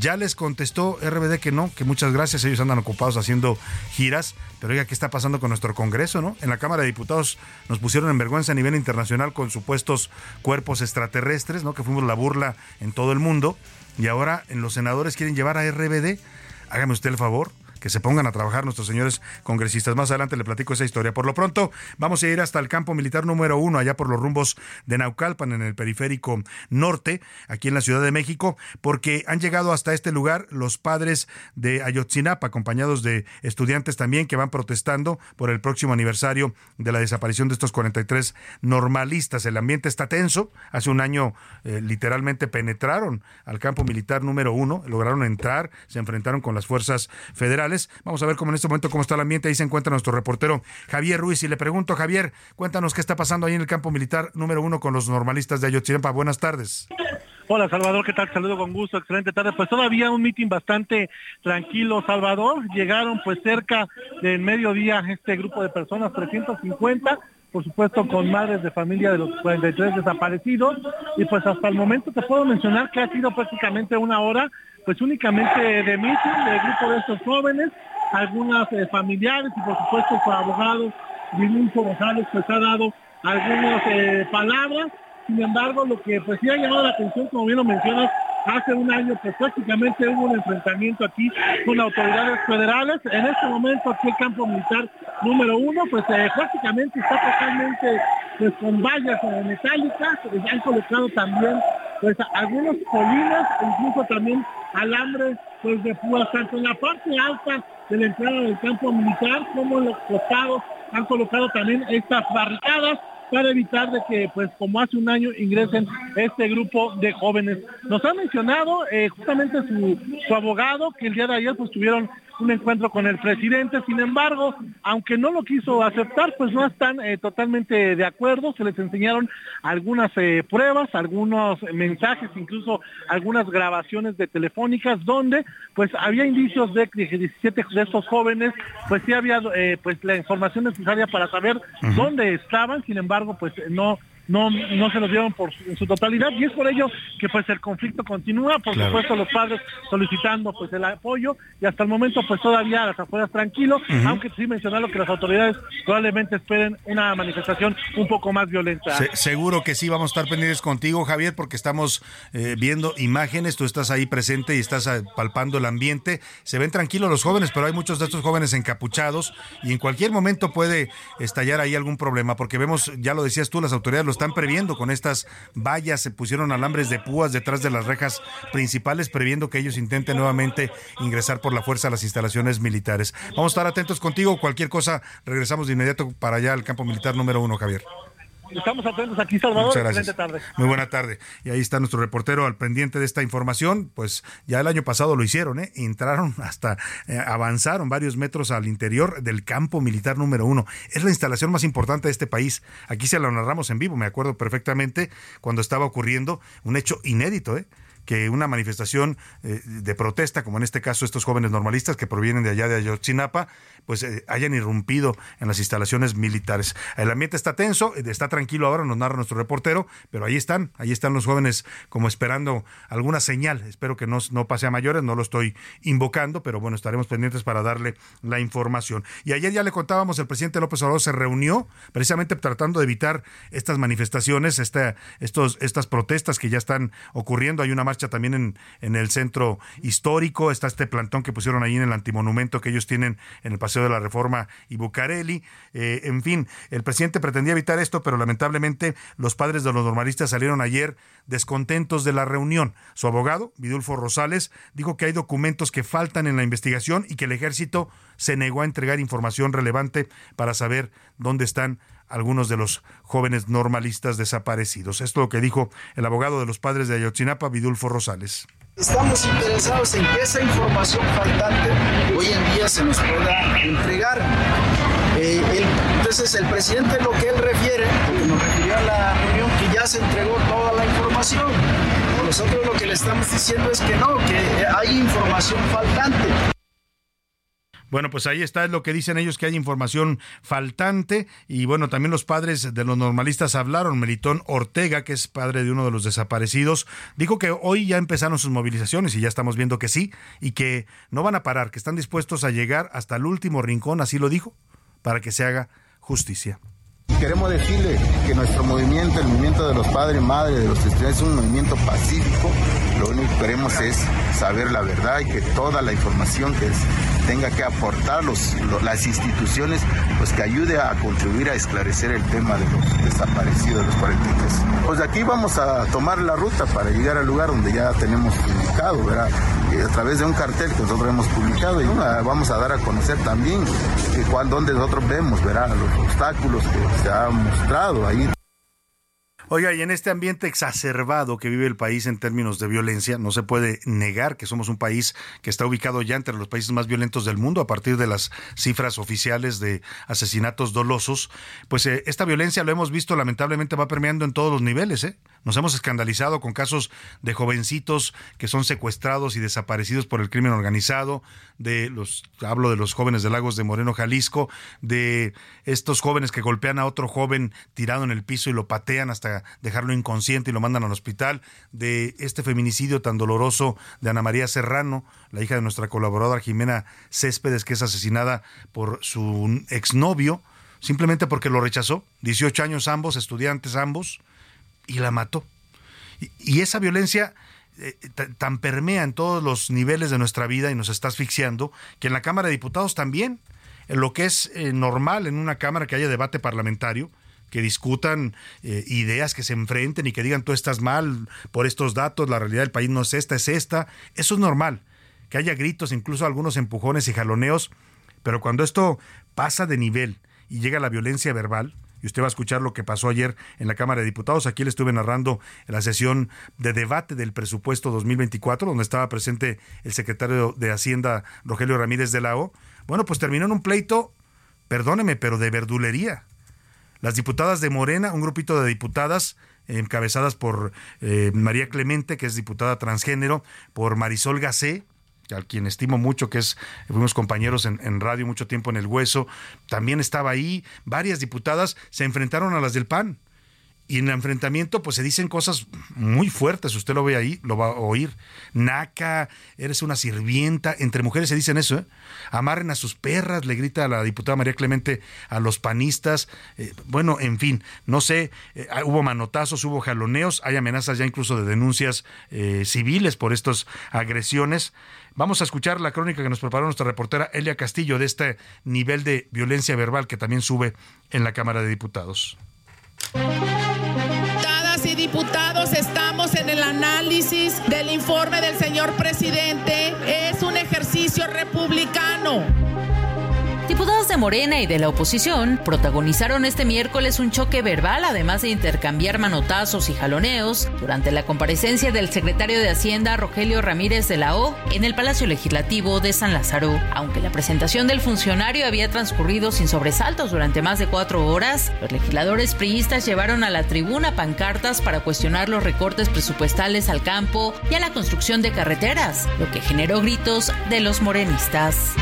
Ya les contestó RBD que no, que muchas gracias, ellos andan ocupados haciendo giras. Pero oiga, ¿qué está pasando con nuestro Congreso, no? En la Cámara de Diputados nos pusieron en vergüenza a nivel internacional con supuestos cuerpos extraterrestres, ¿no? Que fuimos la burla en todo el mundo y ahora en los senadores quieren llevar a RBD. Hágame usted el favor, que se pongan a trabajar nuestros señores congresistas. Más adelante le platico esa historia. Por lo pronto, vamos a ir hasta el campo militar número uno, allá por los rumbos de Naucalpan, en el periférico norte, aquí en la Ciudad de México, porque han llegado hasta este lugar los padres de Ayotzinapa, acompañados de estudiantes también que van protestando por el próximo aniversario de la desaparición de estos 43 normalistas. El ambiente está tenso. Hace un año eh, literalmente penetraron al campo militar número uno, lograron entrar, se enfrentaron con las fuerzas federales Vamos a ver cómo en este momento cómo está el ambiente. Ahí se encuentra nuestro reportero Javier Ruiz. Y le pregunto, Javier, cuéntanos qué está pasando ahí en el campo militar número uno con los normalistas de Ayotzinapa. Buenas tardes. Hola Salvador, ¿qué tal? Saludo con gusto, excelente tarde. Pues todavía un mitin bastante tranquilo, Salvador. Llegaron pues cerca del mediodía este grupo de personas, 350, por supuesto con madres de familia de los 43 desaparecidos. Y pues hasta el momento te puedo mencionar que ha sido prácticamente una hora pues únicamente de meeting del grupo de estos jóvenes, algunas eh, familiares y por supuesto su abogado Vinicius González pues ha dado algunas eh, palabras. Sin embargo, lo que pues sí ha llamado la atención, como bien lo mencionas, hace un año pues prácticamente hubo un enfrentamiento aquí con autoridades federales. En este momento aquí el campo militar número uno, pues eh, prácticamente está totalmente pues con vallas metálicas, han colocado también pues algunos colinas, incluso también alambre pues de púas, tanto en la parte alta de la entrada del campo militar como en los costados. Han colocado también estas barricadas para evitar de que, pues como hace un año, ingresen este grupo de jóvenes. Nos ha mencionado eh, justamente su, su, abogado que el día de ayer pues tuvieron un encuentro con el presidente. Sin embargo, aunque no lo quiso aceptar, pues no están eh, totalmente de acuerdo. Se les enseñaron algunas eh, pruebas, algunos mensajes, incluso algunas grabaciones de telefónicas donde pues había indicios de que 17 de estos jóvenes pues sí había eh, pues la información necesaria para saber dónde estaban. Sin embargo, pues no no, no se los dieron por su, en su totalidad y es por ello que pues el conflicto continúa, por supuesto los padres solicitando pues el apoyo y hasta el momento pues todavía las afueras tranquilo, aunque sí mencionaron que las autoridades probablemente esperen una manifestación un poco más violenta. seguro que sí, vamos a estar pendientes contigo Javier porque estamos eh, viendo imágenes, tú estás ahí presente y estás eh, palpando el ambiente, se ven tranquilos los jóvenes, pero hay muchos de estos jóvenes encapuchados y en cualquier momento puede estallar ahí algún problema porque vemos, ya lo decías tú, las autoridades están previendo con estas vallas, se pusieron alambres de púas detrás de las rejas principales, previendo que ellos intenten nuevamente ingresar por la fuerza a las instalaciones militares. Vamos a estar atentos contigo, cualquier cosa, regresamos de inmediato para allá al campo militar número uno, Javier. Estamos atentos aquí, Salvador. Muchas gracias. Tarde. Muy buena tarde. Y ahí está nuestro reportero al pendiente de esta información. Pues ya el año pasado lo hicieron, ¿eh? Entraron hasta, eh, avanzaron varios metros al interior del campo militar número uno. Es la instalación más importante de este país. Aquí se lo narramos en vivo, me acuerdo perfectamente cuando estaba ocurriendo un hecho inédito, ¿eh? Que una manifestación eh, de protesta, como en este caso estos jóvenes normalistas que provienen de allá de Ayotzinapa, pues eh, hayan irrumpido en las instalaciones militares. El ambiente está tenso, eh, está tranquilo ahora, nos narra nuestro reportero, pero ahí están, ahí están los jóvenes como esperando alguna señal. Espero que no, no pase a mayores, no lo estoy invocando, pero bueno, estaremos pendientes para darle la información. Y ayer ya le contábamos, el presidente López Obrador se reunió precisamente tratando de evitar estas manifestaciones, esta, estos, estas protestas que ya están ocurriendo. Hay una marcha también en, en el centro histórico, está este plantón que pusieron ahí en el antimonumento que ellos tienen en el Paseo de la Reforma y Bucareli. Eh, en fin, el presidente pretendía evitar esto, pero lamentablemente los padres de los normalistas salieron ayer descontentos de la reunión. Su abogado, Vidulfo Rosales, dijo que hay documentos que faltan en la investigación y que el ejército se negó a entregar información relevante para saber dónde están algunos de los jóvenes normalistas desaparecidos. Esto es lo que dijo el abogado de los padres de Ayotzinapa, Vidulfo Rosales. Estamos interesados en que esa información faltante hoy en día se nos pueda entregar. Eh, entonces el presidente lo que él refiere, porque nos refirió a la reunión, que ya se entregó toda la información. Nosotros lo que le estamos diciendo es que no, que hay información faltante. Bueno, pues ahí está, es lo que dicen ellos, que hay información faltante. Y bueno, también los padres de los normalistas hablaron. Melitón Ortega, que es padre de uno de los desaparecidos, dijo que hoy ya empezaron sus movilizaciones y ya estamos viendo que sí, y que no van a parar, que están dispuestos a llegar hasta el último rincón, así lo dijo, para que se haga justicia. Queremos decirle que nuestro movimiento, el movimiento de los padres madres de los estudiantes, es un movimiento pacífico. Lo único que queremos es saber la verdad y que toda la información que tenga que aportar las instituciones, pues que ayude a contribuir a esclarecer el tema de los desaparecidos, de los 43. Pues de aquí vamos a tomar la ruta para llegar al lugar donde ya tenemos indicado, ¿verdad? a través de un cartel que nosotros hemos publicado y vamos a dar a conocer también que donde nosotros vemos, ¿verdad? Los obstáculos que se han mostrado ahí. Oiga, y en este ambiente exacerbado que vive el país en términos de violencia, no se puede negar que somos un país que está ubicado ya entre los países más violentos del mundo a partir de las cifras oficiales de asesinatos dolosos. Pues eh, esta violencia, lo hemos visto, lamentablemente va permeando en todos los niveles. ¿eh? Nos hemos escandalizado con casos de jovencitos que son secuestrados y desaparecidos por el crimen organizado, de los, hablo de los jóvenes de Lagos de Moreno, Jalisco, de estos jóvenes que golpean a otro joven tirado en el piso y lo patean hasta dejarlo inconsciente y lo mandan al hospital, de este feminicidio tan doloroso de Ana María Serrano, la hija de nuestra colaboradora Jimena Céspedes, que es asesinada por su exnovio, simplemente porque lo rechazó, 18 años ambos, estudiantes ambos, y la mató. Y, esa violencia eh, tan permea en todos los niveles de nuestra vida y nos está asfixiando, que en la Cámara de Diputados también, en lo que es eh, normal en una Cámara que haya debate parlamentario, que discutan eh, ideas, que se enfrenten y que digan tú estás mal por estos datos, la realidad del país no es esta, es esta. Eso es normal. Que haya gritos, incluso algunos empujones y jaloneos, pero cuando esto pasa de nivel y llega la violencia verbal, y usted va a escuchar lo que pasó ayer en la Cámara de Diputados. Aquí le estuve narrando la sesión de debate del presupuesto 2024, donde estaba presente el secretario de Hacienda, Rogelio Ramírez de la O. Bueno, pues terminó en un pleito, perdóneme, pero de verdulería. Las diputadas de Morena, un grupito de diputadas encabezadas por eh, María Clemente, que es diputada transgénero, por Marisol Gacé, a quien estimo mucho, que es, fuimos compañeros en, radio mucho tiempo en el hueso, también estaba ahí, varias diputadas se enfrentaron a las del PAN. Y en el enfrentamiento, pues se dicen cosas muy fuertes. Usted lo ve ahí, lo va a oír. Naca, eres una sirvienta. Entre mujeres se dicen eso, ¿eh? Amarren a sus perras, le grita a la diputada María Clemente a los panistas. Eh, bueno, en fin, no sé. Eh, hubo manotazos, hubo jaloneos. Hay amenazas ya incluso de denuncias eh, civiles por estas agresiones. Vamos a escuchar la crónica que nos preparó nuestra reportera Elia Castillo de este nivel de violencia verbal que también sube en la Cámara de Diputados y diputados estamos en el análisis del informe del señor presidente. Es un ejercicio republicano. Diputados de Morena y de la oposición protagonizaron este miércoles un choque verbal, además de intercambiar manotazos y jaloneos, durante la comparecencia del secretario de Hacienda, Rogelio Ramírez de la O, en el Palacio Legislativo de San Lázaro. Aunque la presentación del funcionario había transcurrido sin sobresaltos durante más de cuatro horas, los legisladores priistas llevaron a la tribuna pancartas para cuestionar los recortes presupuestales al campo y a la construcción de carreteras, lo que generó gritos de los morenistas.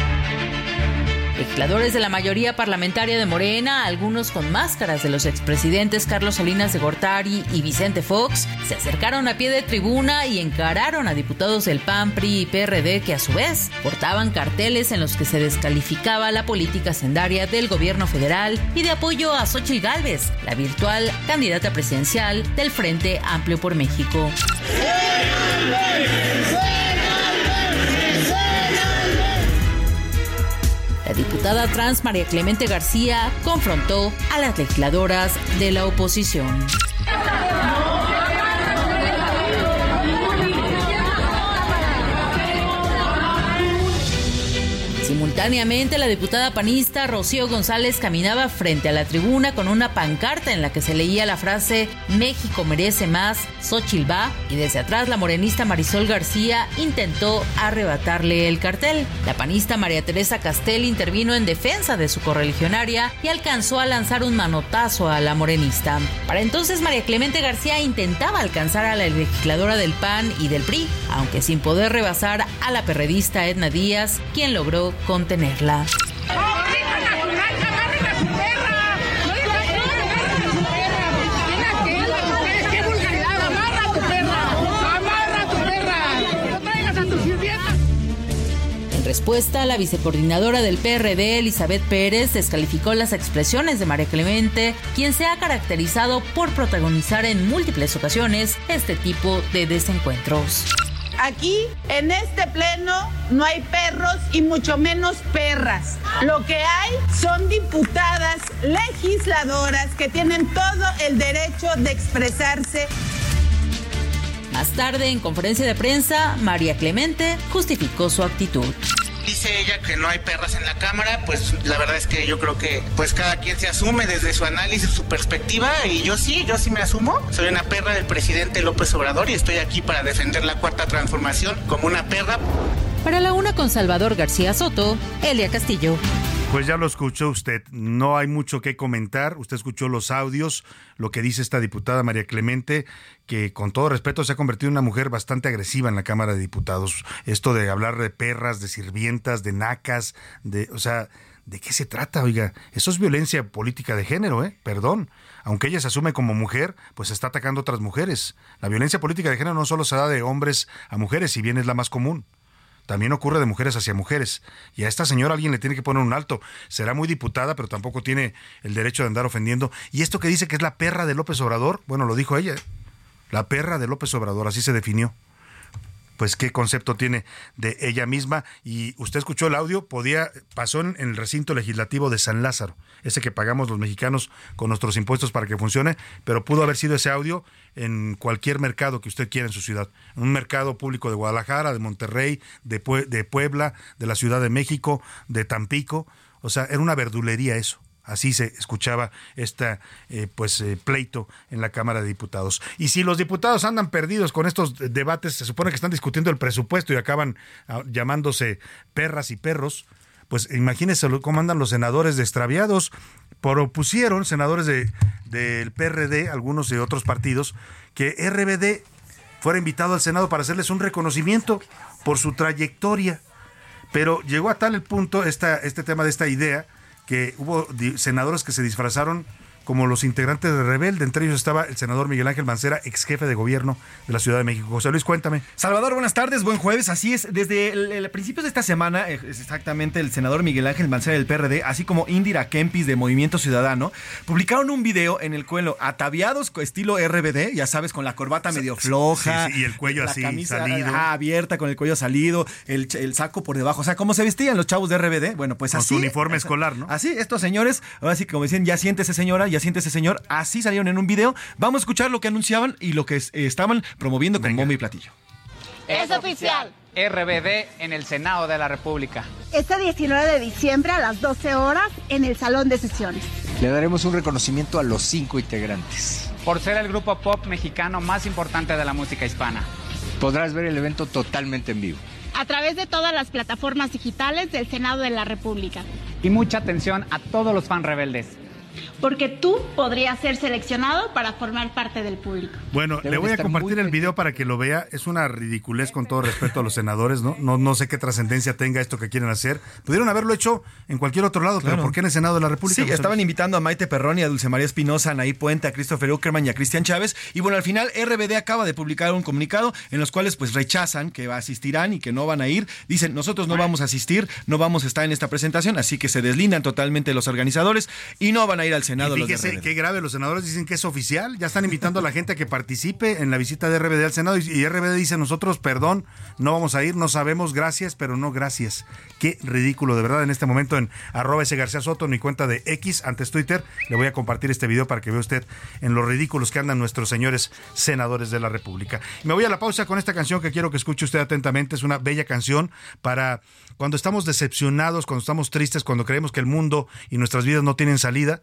Legisladores de la mayoría parlamentaria de Morena, algunos con máscaras de los expresidentes Carlos Salinas de Gortari y Vicente Fox, se acercaron a pie de tribuna y encararon a diputados del PAN, PRI y PRD que a su vez portaban carteles en los que se descalificaba la política sendaria del gobierno federal y de apoyo a Xochitl Gálvez, la virtual candidata presidencial del Frente Amplio por México. La diputada trans María Clemente García confrontó a las legisladoras de la oposición. Simultáneamente, la diputada panista Rocío González caminaba frente a la tribuna con una pancarta en la que se leía la frase México merece más, Xochitl y desde atrás la morenista Marisol García intentó arrebatarle el cartel. La panista María Teresa Castel intervino en defensa de su correligionaria y alcanzó a lanzar un manotazo a la morenista. Para entonces, María Clemente García intentaba alcanzar a la legisladora del PAN y del PRI, aunque sin poder rebasar a la perredista Edna Díaz, quien logró contenerla. En respuesta, la vicecoordinadora del PRD, Elizabeth Pérez, descalificó las expresiones de María Clemente, quien se ha caracterizado por protagonizar en múltiples ocasiones este tipo de desencuentros. Aquí, en este pleno, no hay perros y mucho menos perras. Lo que hay son diputadas, legisladoras que tienen todo el derecho de expresarse. Más tarde, en conferencia de prensa, María Clemente justificó su actitud. Dice ella que no hay perras en la Cámara, pues la verdad es que yo creo que pues cada quien se asume desde su análisis, su perspectiva y yo sí, yo sí me asumo. Soy una perra del presidente López Obrador y estoy aquí para defender la cuarta transformación como una perra. Para la una con Salvador García Soto, Elia Castillo. Pues ya lo escuchó usted, no hay mucho que comentar, usted escuchó los audios, lo que dice esta diputada María Clemente, que con todo respeto se ha convertido en una mujer bastante agresiva en la Cámara de Diputados. Esto de hablar de perras, de sirvientas, de nacas, de, o sea, ¿de qué se trata? Oiga, eso es violencia política de género, ¿eh? Perdón. Aunque ella se asume como mujer, pues está atacando a otras mujeres. La violencia política de género no solo se da de hombres a mujeres, si bien es la más común también ocurre de mujeres hacia mujeres. Y a esta señora alguien le tiene que poner un alto. Será muy diputada, pero tampoco tiene el derecho de andar ofendiendo. Y esto que dice que es la perra de López Obrador, bueno, lo dijo ella. La perra de López Obrador, así se definió pues qué concepto tiene de ella misma. Y usted escuchó el audio, podía, pasó en, el recinto legislativo de San Lázaro, ese que pagamos los mexicanos con nuestros impuestos para que funcione, pero pudo haber sido ese audio en cualquier mercado que usted quiera en su ciudad. Un mercado público de Guadalajara, de Monterrey, de, de Puebla, de la Ciudad de México, de Tampico. O sea, era una verdulería eso. Así se escuchaba este pues eh, pleito en la Cámara de Diputados. Y si los diputados andan perdidos con estos debates, se supone que están discutiendo el presupuesto y acaban ah, llamándose perras y perros, pues imagínense cómo andan los senadores de extraviados. Propusieron senadores de, del PRD, algunos de otros partidos, que RBD fuera invitado al Senado para hacerles un reconocimiento por su trayectoria. Pero llegó a tal el punto esta, este tema de esta idea que hubo senadores que se disfrazaron como los integrantes de Rebelde. Entre ellos estaba el senador Miguel Ángel Mancera, ex jefe de gobierno de la Ciudad de México. José Luis, cuéntame. Salvador, buenas tardes, buen jueves. Así es, desde el, principios de esta semana, eh, exactamente el senador Miguel Ángel Mancera del PRD, así como Indira Kempis de Movimiento Ciudadano, publicaron un video en el cual ataviados estilo RBD, ya sabes, con la corbata medio floja. y el cuello la así, camisa salido. abierta, con el cuello salido, el, el, saco por debajo. O sea, ¿cómo se vestían los chavos de RBD? Bueno, pues con así. su uniforme escolar, ¿no? Así, estos señores, ahora sí como decían, ya siéntese señora, ya siéntese señor así salieron en un video. Vamos a escuchar lo que anunciaban y lo que estaban promoviendo con bombo y platillo. Es oficial. RBD en el Senado de la República. Este 19 de diciembre a las 12 horas en el Salón de Sesiones. Le daremos un reconocimiento a los cinco integrantes. Por ser el grupo pop mexicano más importante de la música hispana. Podrás ver el evento totalmente en vivo. A través de todas las plataformas digitales del Senado de la República. Y mucha atención a todos los fan rebeldes porque tú podrías ser seleccionado para formar parte del público. Bueno, le voy a compartir el video para que lo vea. Es una ridiculez con todo respeto a los senadores, ¿no? No, no sé qué trascendencia tenga esto que quieren hacer. Pudieron haberlo hecho en cualquier otro lado, pero ¿por qué en el Senado de la República? Sí, estaban invitando a Maite Perroni, a Dulce María Espinosa, a Anaí Puente, a Christopher Uckerman y a Cristian Chávez. Y bueno, al final RBD acaba de publicar un comunicado en los cuales pues rechazan que asistirán y que no van a ir. Dicen, nosotros no vamos a asistir, no vamos a estar en esta presentación, así que se deslindan totalmente los organizadores y no van a ir al Senado. Y fíjese qué grave, los senadores dicen que es oficial, ya están invitando a la gente a que participe en la visita de RBD al Senado y, RBD dice nosotros, perdón, no vamos a ir, no sabemos, gracias, pero no gracias. Qué ridículo, de verdad, en este momento en arroba ese García Soto, mi cuenta de X, antes Twitter, le voy a compartir este video para que vea usted en los ridículos que andan nuestros señores senadores de la República. Me voy a la pausa con esta canción que quiero que escuche usted atentamente, es una bella canción para cuando estamos decepcionados, cuando estamos tristes, cuando creemos que el mundo y nuestras vidas no tienen salida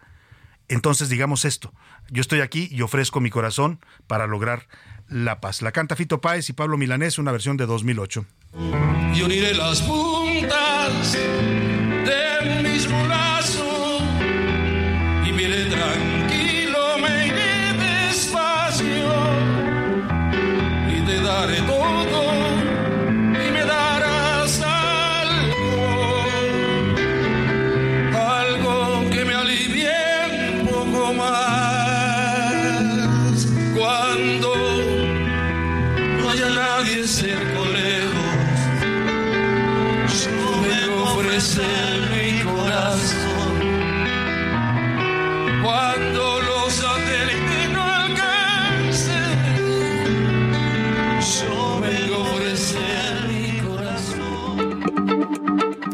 entonces digamos esto, yo estoy aquí y ofrezco mi corazón para lograr la paz. La canta Fito Páez y Pablo Milanés, una versión de 2008. Y uniré las puntas del mismo lazo y miré tranquilo, me iré despacio y te daré todo mi corazón. Cuando los satélites no alcancen, yo me ofrecer mi corazón.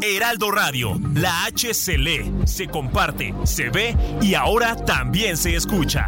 Heraldo Radio, la H se lee, se comparte, se ve y ahora también se escucha.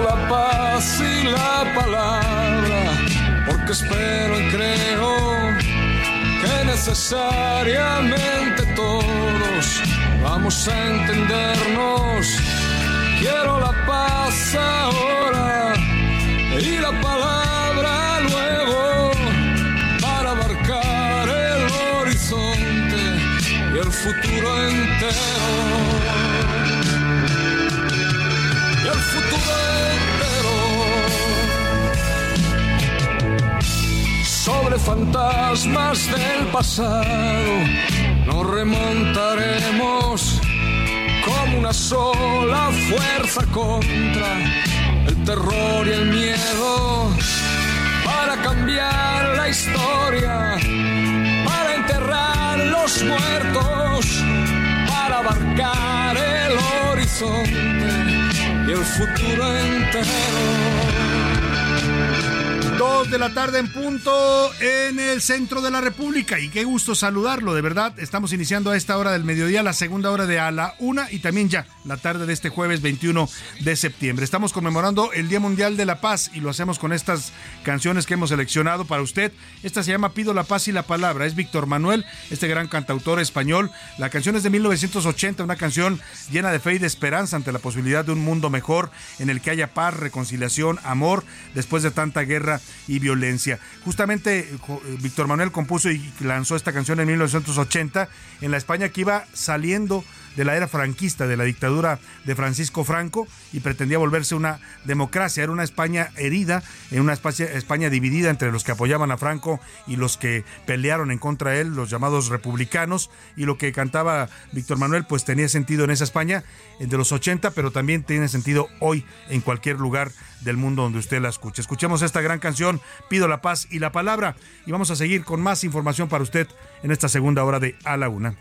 La palabra, porque espero y creo que necesariamente todos vamos a entendernos. Quiero la paz ahora y la palabra luego para abarcar el horizonte y el futuro entero. Sobre fantasmas del pasado. Nos remontaremos como una sola fuerza contra el terror y el miedo para cambiar la historia, para enterrar los muertos, para abarcar el horizonte y el futuro entero. Dos de la tarde en punto en el centro de la República. Y qué gusto saludarlo, de verdad. Estamos iniciando a esta hora del mediodía, la segunda hora de a la una y también ya la tarde de este jueves 21 de septiembre. Estamos conmemorando el Día Mundial de la Paz y lo hacemos con estas canciones que hemos seleccionado para usted. Esta se llama Pido la Paz y la Palabra. Es Víctor Manuel, este gran cantautor español. La canción es de 1980, una canción llena de fe y de esperanza ante la posibilidad de un mundo mejor en el que haya paz, reconciliación, amor después de tanta guerra y violencia. Justamente eh, Víctor Manuel compuso y lanzó esta canción en 1980 en la España que iba saliendo de la era franquista, de la dictadura de Francisco Franco y pretendía volverse una democracia. Era una España herida, en una España dividida entre los que apoyaban a Franco y los que pelearon en contra de él, los llamados republicanos. Y lo que cantaba Víctor Manuel, pues tenía sentido en esa España de los 80, pero también tiene sentido hoy en cualquier lugar del mundo donde usted la escuche. Escuchemos esta gran canción, Pido la paz y la palabra, y vamos a seguir con más información para usted en esta segunda hora de A la Una.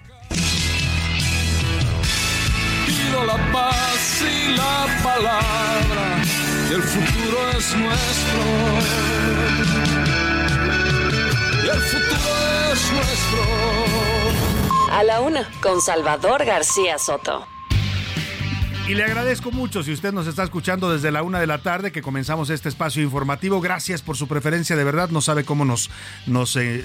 La paz y la palabra, y el futuro es nuestro. Y el futuro es nuestro. A la una, con Salvador García Soto. Y le agradezco mucho si usted nos está escuchando desde la una de la tarde que comenzamos este espacio informativo. Gracias por su preferencia, de verdad. No sabe cómo nos, nos eh,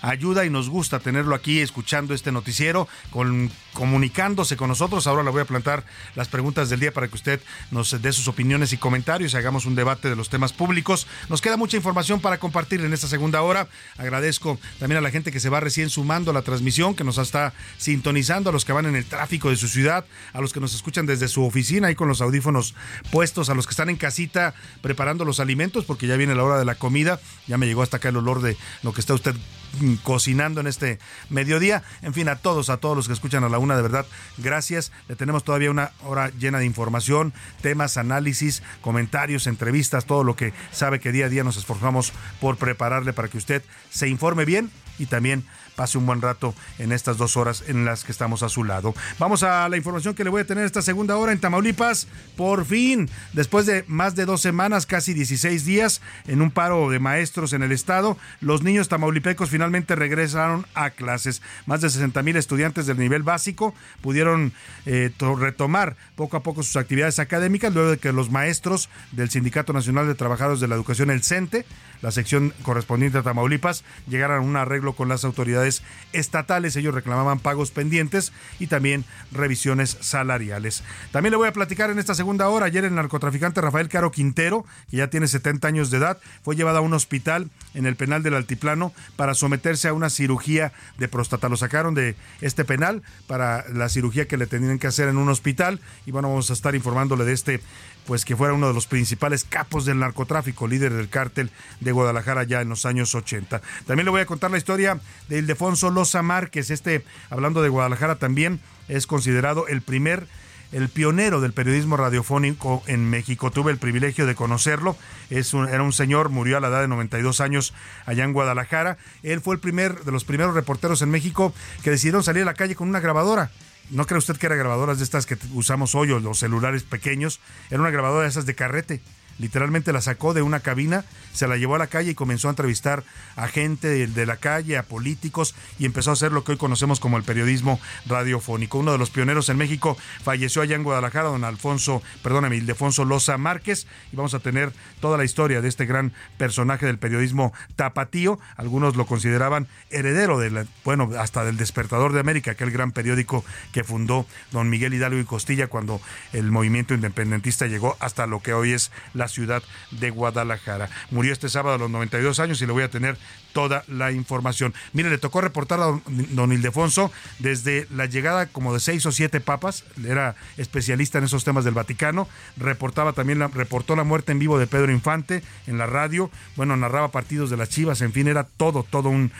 ayuda y nos gusta tenerlo aquí escuchando este noticiero, con, comunicándose con nosotros. Ahora le voy a plantar las preguntas del día para que usted nos dé sus opiniones y comentarios y hagamos un debate de los temas públicos. Nos queda mucha información para compartir en esta segunda hora. Agradezco también a la gente que se va recién sumando a la transmisión, que nos está sintonizando, a los que van en el tráfico de su ciudad, a los que nos escuchan desde su oficina ahí con los audífonos puestos, a los que están en casita preparando los alimentos porque ya viene la hora de la comida, ya me llegó hasta acá el olor de lo que está usted mm, cocinando en este mediodía. En fin, a todos, a todos los que escuchan a la una, de verdad, gracias. Le tenemos todavía una hora llena de información, temas, análisis, comentarios, entrevistas, todo lo que sabe que día a día nos esforzamos por prepararle para que usted se informe bien y también pase un buen rato en estas dos horas en las que estamos a su lado. Vamos a la información que le voy a tener esta segunda hora en Tamaulipas. Por fin, después de más de dos semanas, casi 16 días, en un paro de maestros en el estado, los niños tamaulipecos finalmente regresaron a clases. Más de 60 mil estudiantes del nivel básico pudieron eh, retomar poco a poco sus actividades académicas luego de que los maestros del Sindicato Nacional de Trabajadores de la Educación, el CENTE, la sección correspondiente a Tamaulipas, llegaron a un arreglo con las autoridades estatales. Ellos reclamaban pagos pendientes y también revisiones salariales. También le voy a platicar en esta segunda hora. Ayer el narcotraficante Rafael Caro Quintero, que ya tiene 70 años de edad, fue llevado a un hospital en el penal del Altiplano para someterse a una cirugía de próstata. Lo sacaron de este penal para la cirugía que le tenían que hacer en un hospital y bueno, vamos a estar informándole de este pues que fuera uno de los principales capos del narcotráfico, líder del cártel de Guadalajara ya en los años 80. También le voy a contar la historia de Ildefonso Loza Márquez, este, hablando de Guadalajara también, es considerado el primer el pionero del periodismo radiofónico en México. Tuve el privilegio de conocerlo. Es un, era un señor, murió a la edad de 92 años allá en Guadalajara. Él fue el primer de los primeros reporteros en México que decidieron salir a la calle con una grabadora. ¿No cree usted que era grabadoras de estas que usamos hoy o los celulares pequeños? Era una grabadora de esas de carrete literalmente la sacó de una cabina, se la llevó a la calle y comenzó a entrevistar a gente de, la calle, a políticos y empezó a hacer lo que hoy conocemos como el periodismo radiofónico. Uno de los pioneros en México falleció allá en Guadalajara, don Alfonso, perdóname, Ildefonso Loza Márquez y vamos a tener toda la historia de este gran personaje del periodismo tapatío. Algunos lo consideraban heredero de bueno, hasta del Despertador de América, aquel gran periódico que fundó don Miguel Hidalgo y Costilla cuando el movimiento independentista llegó hasta lo que hoy es la ciudad de Guadalajara. Murió este sábado a los 92 años y le voy a tener toda la información. Mire, le tocó reportar a don, Ildefonso desde la llegada como de seis o siete papas, era especialista en esos temas del Vaticano, reportaba también, la, reportó la muerte en vivo de Pedro Infante en la radio, bueno, narraba partidos de las Chivas, en fin, era todo, todo un,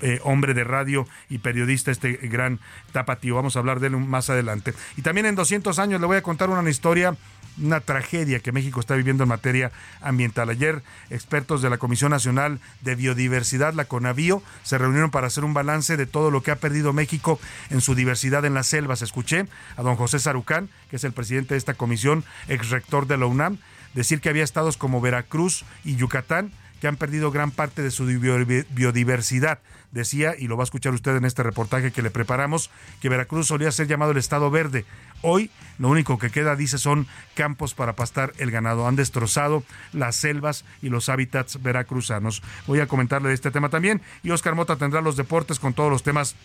eh, hombre de radio y periodista, este gran tapatío. Vamos a hablar de él más adelante. Y también en 200 años le voy a contar una historia una tragedia que México está viviendo en materia ambiental. Ayer, expertos de la Comisión Nacional de Biodiversidad, la CONAVIO, se reunieron para hacer un balance de todo lo que ha perdido México en su diversidad en las selvas. Escuché a don José Sarucán, que es el presidente de esta comisión, ex rector de la UNAM, decir que había estados como Veracruz y Yucatán que han perdido gran parte de su biodiversidad decía, y lo va a escuchar usted en este reportaje que le preparamos, que Veracruz solía ser llamado el Estado Verde. Hoy lo único que queda, dice, son campos para pastar el ganado. Han destrozado las selvas y los hábitats veracruzanos. Voy a comentarle de este tema también. Y Oscar Mota tendrá los deportes con todos los temas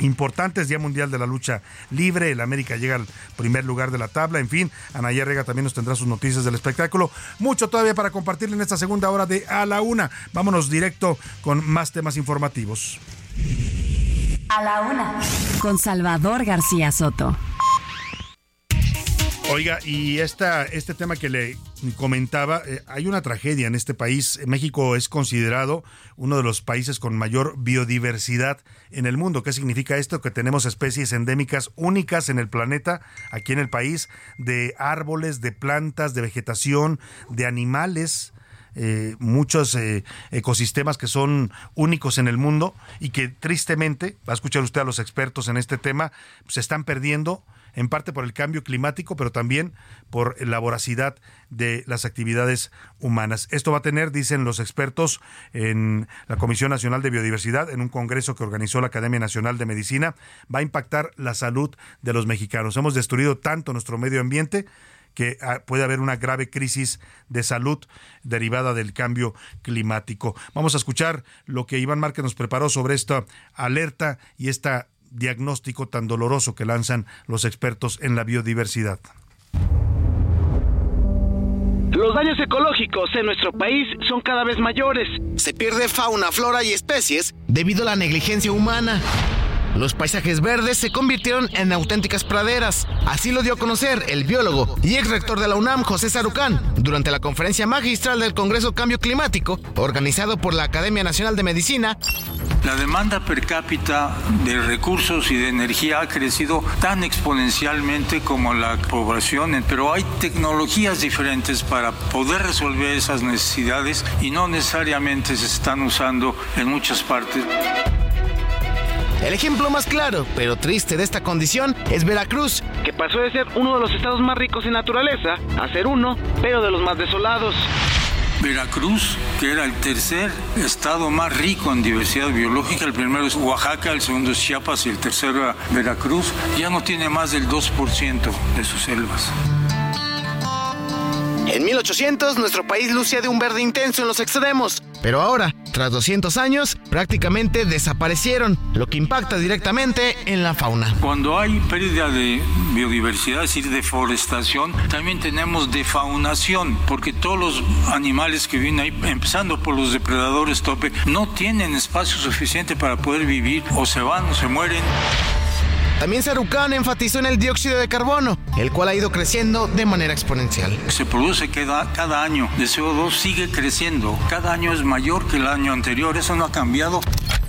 importantes, Día Mundial de la Lucha Libre, el América llega al primer lugar de la tabla, en fin, Anaya Rega también nos tendrá sus noticias del espectáculo, mucho todavía para compartir en esta segunda hora de A la Una. Vámonos directo con más temas informativos. A la Una, con Salvador García Soto. Oiga, y esta, este tema que le comentaba, eh, hay una tragedia en este país. México es considerado uno de los países con mayor biodiversidad en el mundo. ¿Qué significa esto? Que tenemos especies endémicas únicas en el planeta, aquí en el país, de árboles, de plantas, de vegetación, de animales. Eh, muchos eh, ecosistemas que son únicos en el mundo y que tristemente, va a escuchar usted a los expertos en este tema, se están perdiendo en parte por el cambio climático, pero también por la voracidad de las actividades humanas. Esto va a tener, dicen los expertos en la Comisión Nacional de Biodiversidad, en un congreso que organizó la Academia Nacional de Medicina, va a impactar la salud de los mexicanos. Hemos destruido tanto nuestro medio ambiente que ah, puede haber una grave crisis de salud derivada del cambio climático. Vamos a escuchar lo que Iván Márquez nos preparó sobre esta alerta y esta diagnóstico tan doloroso que lanzan los expertos en la biodiversidad. Los daños ecológicos en nuestro país son cada vez mayores. Se pierde fauna, flora y especies debido a la negligencia humana. Los paisajes verdes se convirtieron en auténticas praderas. Así lo dio a conocer el biólogo y ex rector de la UNAM, José Sarucán, durante la conferencia magistral del Congreso Cambio Climático, organizado por la Academia Nacional de Medicina. La demanda per cápita de recursos y de energía ha crecido tan exponencialmente como la población, pero hay tecnologías diferentes para poder resolver esas necesidades y no necesariamente se están usando en muchas partes. El ejemplo más claro, pero triste de esta condición es Veracruz, que pasó de ser uno de los estados más ricos en naturaleza a ser uno, pero de los más desolados. Veracruz, que era el tercer estado más rico en diversidad biológica, el primero es Oaxaca, el segundo es Chiapas y el tercero era Veracruz, ya no tiene más del 2% de sus selvas. En 1800 nuestro país lucía de un verde intenso en los extremos, pero ahora, tras 200 años, prácticamente desaparecieron, lo que impacta directamente en la fauna. Cuando hay pérdida de biodiversidad, es decir, deforestación, también tenemos defaunación, porque todos los animales que vienen ahí, empezando por los depredadores tope, no tienen espacio suficiente para poder vivir, o se van o se mueren. También Sarucán enfatizó en el dióxido de carbono, el cual ha ido creciendo de manera exponencial. Se produce cada, cada año de CO2 sigue creciendo, cada año es mayor que el año anterior, eso no ha cambiado.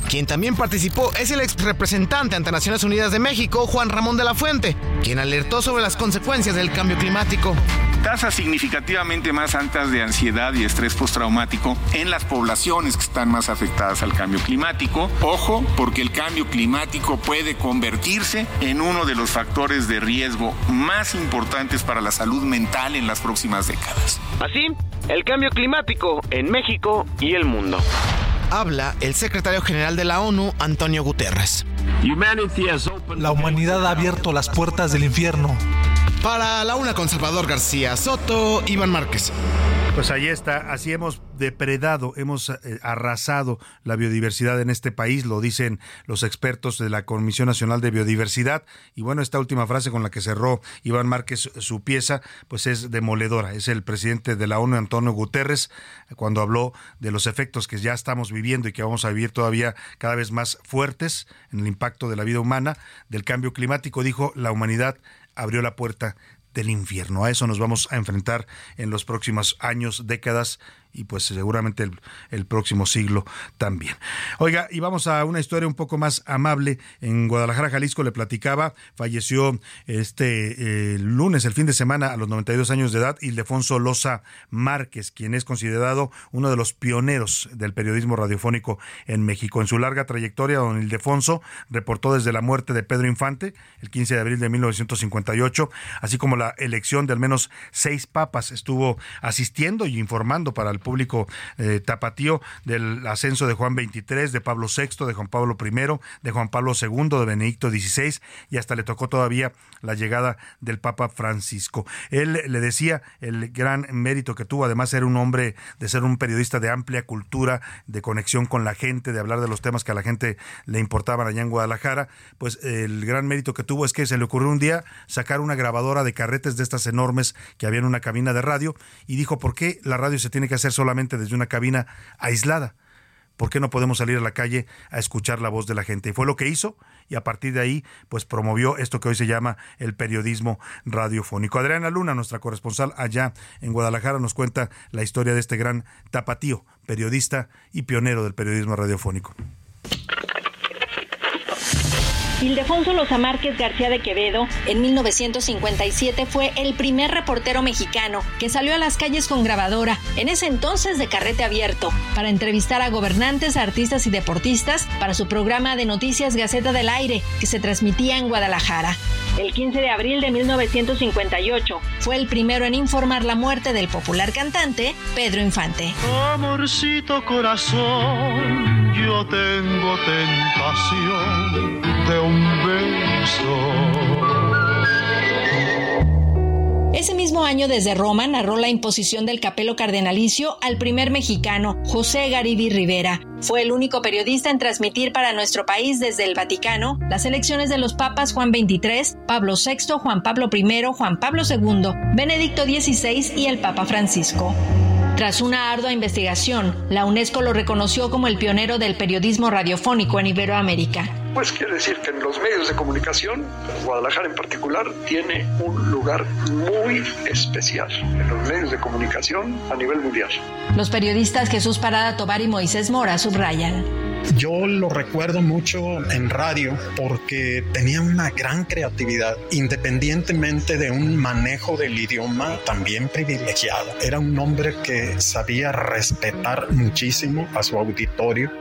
Quien también participó es el ex representante ante Naciones Unidas de México, Juan Ramón de la Fuente, quien alertó sobre las consecuencias del cambio climático. Tasas significativamente más altas de ansiedad y estrés postraumático en las poblaciones que están más afectadas al cambio climático. Ojo, porque el cambio climático puede convertirse en uno de los factores de riesgo más importantes para la salud mental en las próximas décadas. Así, el cambio climático en México y el mundo habla el secretario general de la ONU, Antonio Guterres. La humanidad ha abierto las puertas del infierno. Para la una con Salvador García Soto, Iván Márquez. Pues ahí está, así hemos depredado, hemos eh, arrasado la biodiversidad en este país, lo dicen los expertos de la Comisión Nacional de Biodiversidad. Y bueno, esta última frase con la que cerró Iván Márquez su pieza, pues es demoledora. Es el presidente de la ONU, Antonio Guterres, cuando habló de los efectos que ya estamos viviendo y que vamos a vivir todavía cada vez más fuertes en el impacto de la vida humana, del cambio climático, dijo, la humanidad abrió la puerta del infierno. A eso nos vamos a enfrentar en los próximos años, décadas y pues seguramente el, próximo siglo también. Oiga, y vamos a una historia un poco más amable. En Guadalajara, Jalisco, le platicaba, falleció este eh, lunes, el fin de semana, a los 92 años de edad, Ildefonso Loza Márquez, quien es considerado uno de los pioneros del periodismo radiofónico en México. En su larga trayectoria, don Ildefonso reportó desde la muerte de Pedro Infante, el 15 de abril de 1958, así como la elección de al menos seis papas. Estuvo asistiendo y informando para el público eh, tapatío del ascenso de Juan XXIII, de Pablo VI, de Juan Pablo I, de Juan Pablo II, de Benedicto XVI y hasta le tocó todavía la llegada del Papa Francisco. Él le decía el gran mérito que tuvo, además era un hombre de ser un periodista de amplia cultura, de conexión con la gente, de hablar de los temas que a la gente le importaban allá en Guadalajara, pues el gran mérito que tuvo es que se le ocurrió un día sacar una grabadora de carretes de estas enormes que había en una cabina de radio y dijo, ¿por qué la radio se tiene que hacer solamente desde una cabina aislada. ¿por qué no podemos salir a la calle a escuchar la voz de la gente? Y fue lo que hizo y a partir de ahí pues promovió esto que hoy se llama el periodismo radiofónico. Adriana Luna, nuestra corresponsal allá en Guadalajara, nos cuenta la historia de este gran tapatío, periodista y pionero del periodismo radiofónico. Ildefonso Loza Márquez García de Quevedo, en 1957 fue el primer reportero mexicano que salió a las calles con grabadora, en ese entonces de carrete abierto, para entrevistar a gobernantes, artistas y deportistas para su programa de noticias Gaceta del Aire, que se transmitía en Guadalajara. El 15 de abril de 1958 fue el primero en informar la muerte del popular cantante Pedro Infante. Amorcito corazón, yo tengo tentación de un beso. Ese mismo año desde Roma narró la imposición del capelo cardenalicio al primer mexicano, José Garidi Rivera. Fue el único periodista en transmitir para nuestro país desde el Vaticano las elecciones de los papas Juan XXIII, Pablo VI, Juan Pablo I, Juan Pablo II, Benedicto XVI y el Papa Francisco. Tras una ardua investigación, la UNESCO lo reconoció como el pionero del periodismo radiofónico en Iberoamérica. Pues quiere decir que en los medios de comunicación, Guadalajara en particular, tiene un lugar muy especial en los medios de comunicación a nivel mundial. Los periodistas Jesús Parada Tobar y Moisés Mora subrayan. Yo lo recuerdo mucho en radio porque tenía una gran creatividad, independientemente de un manejo del idioma también privilegiado. Era un hombre que sabía respetar muchísimo a su auditorio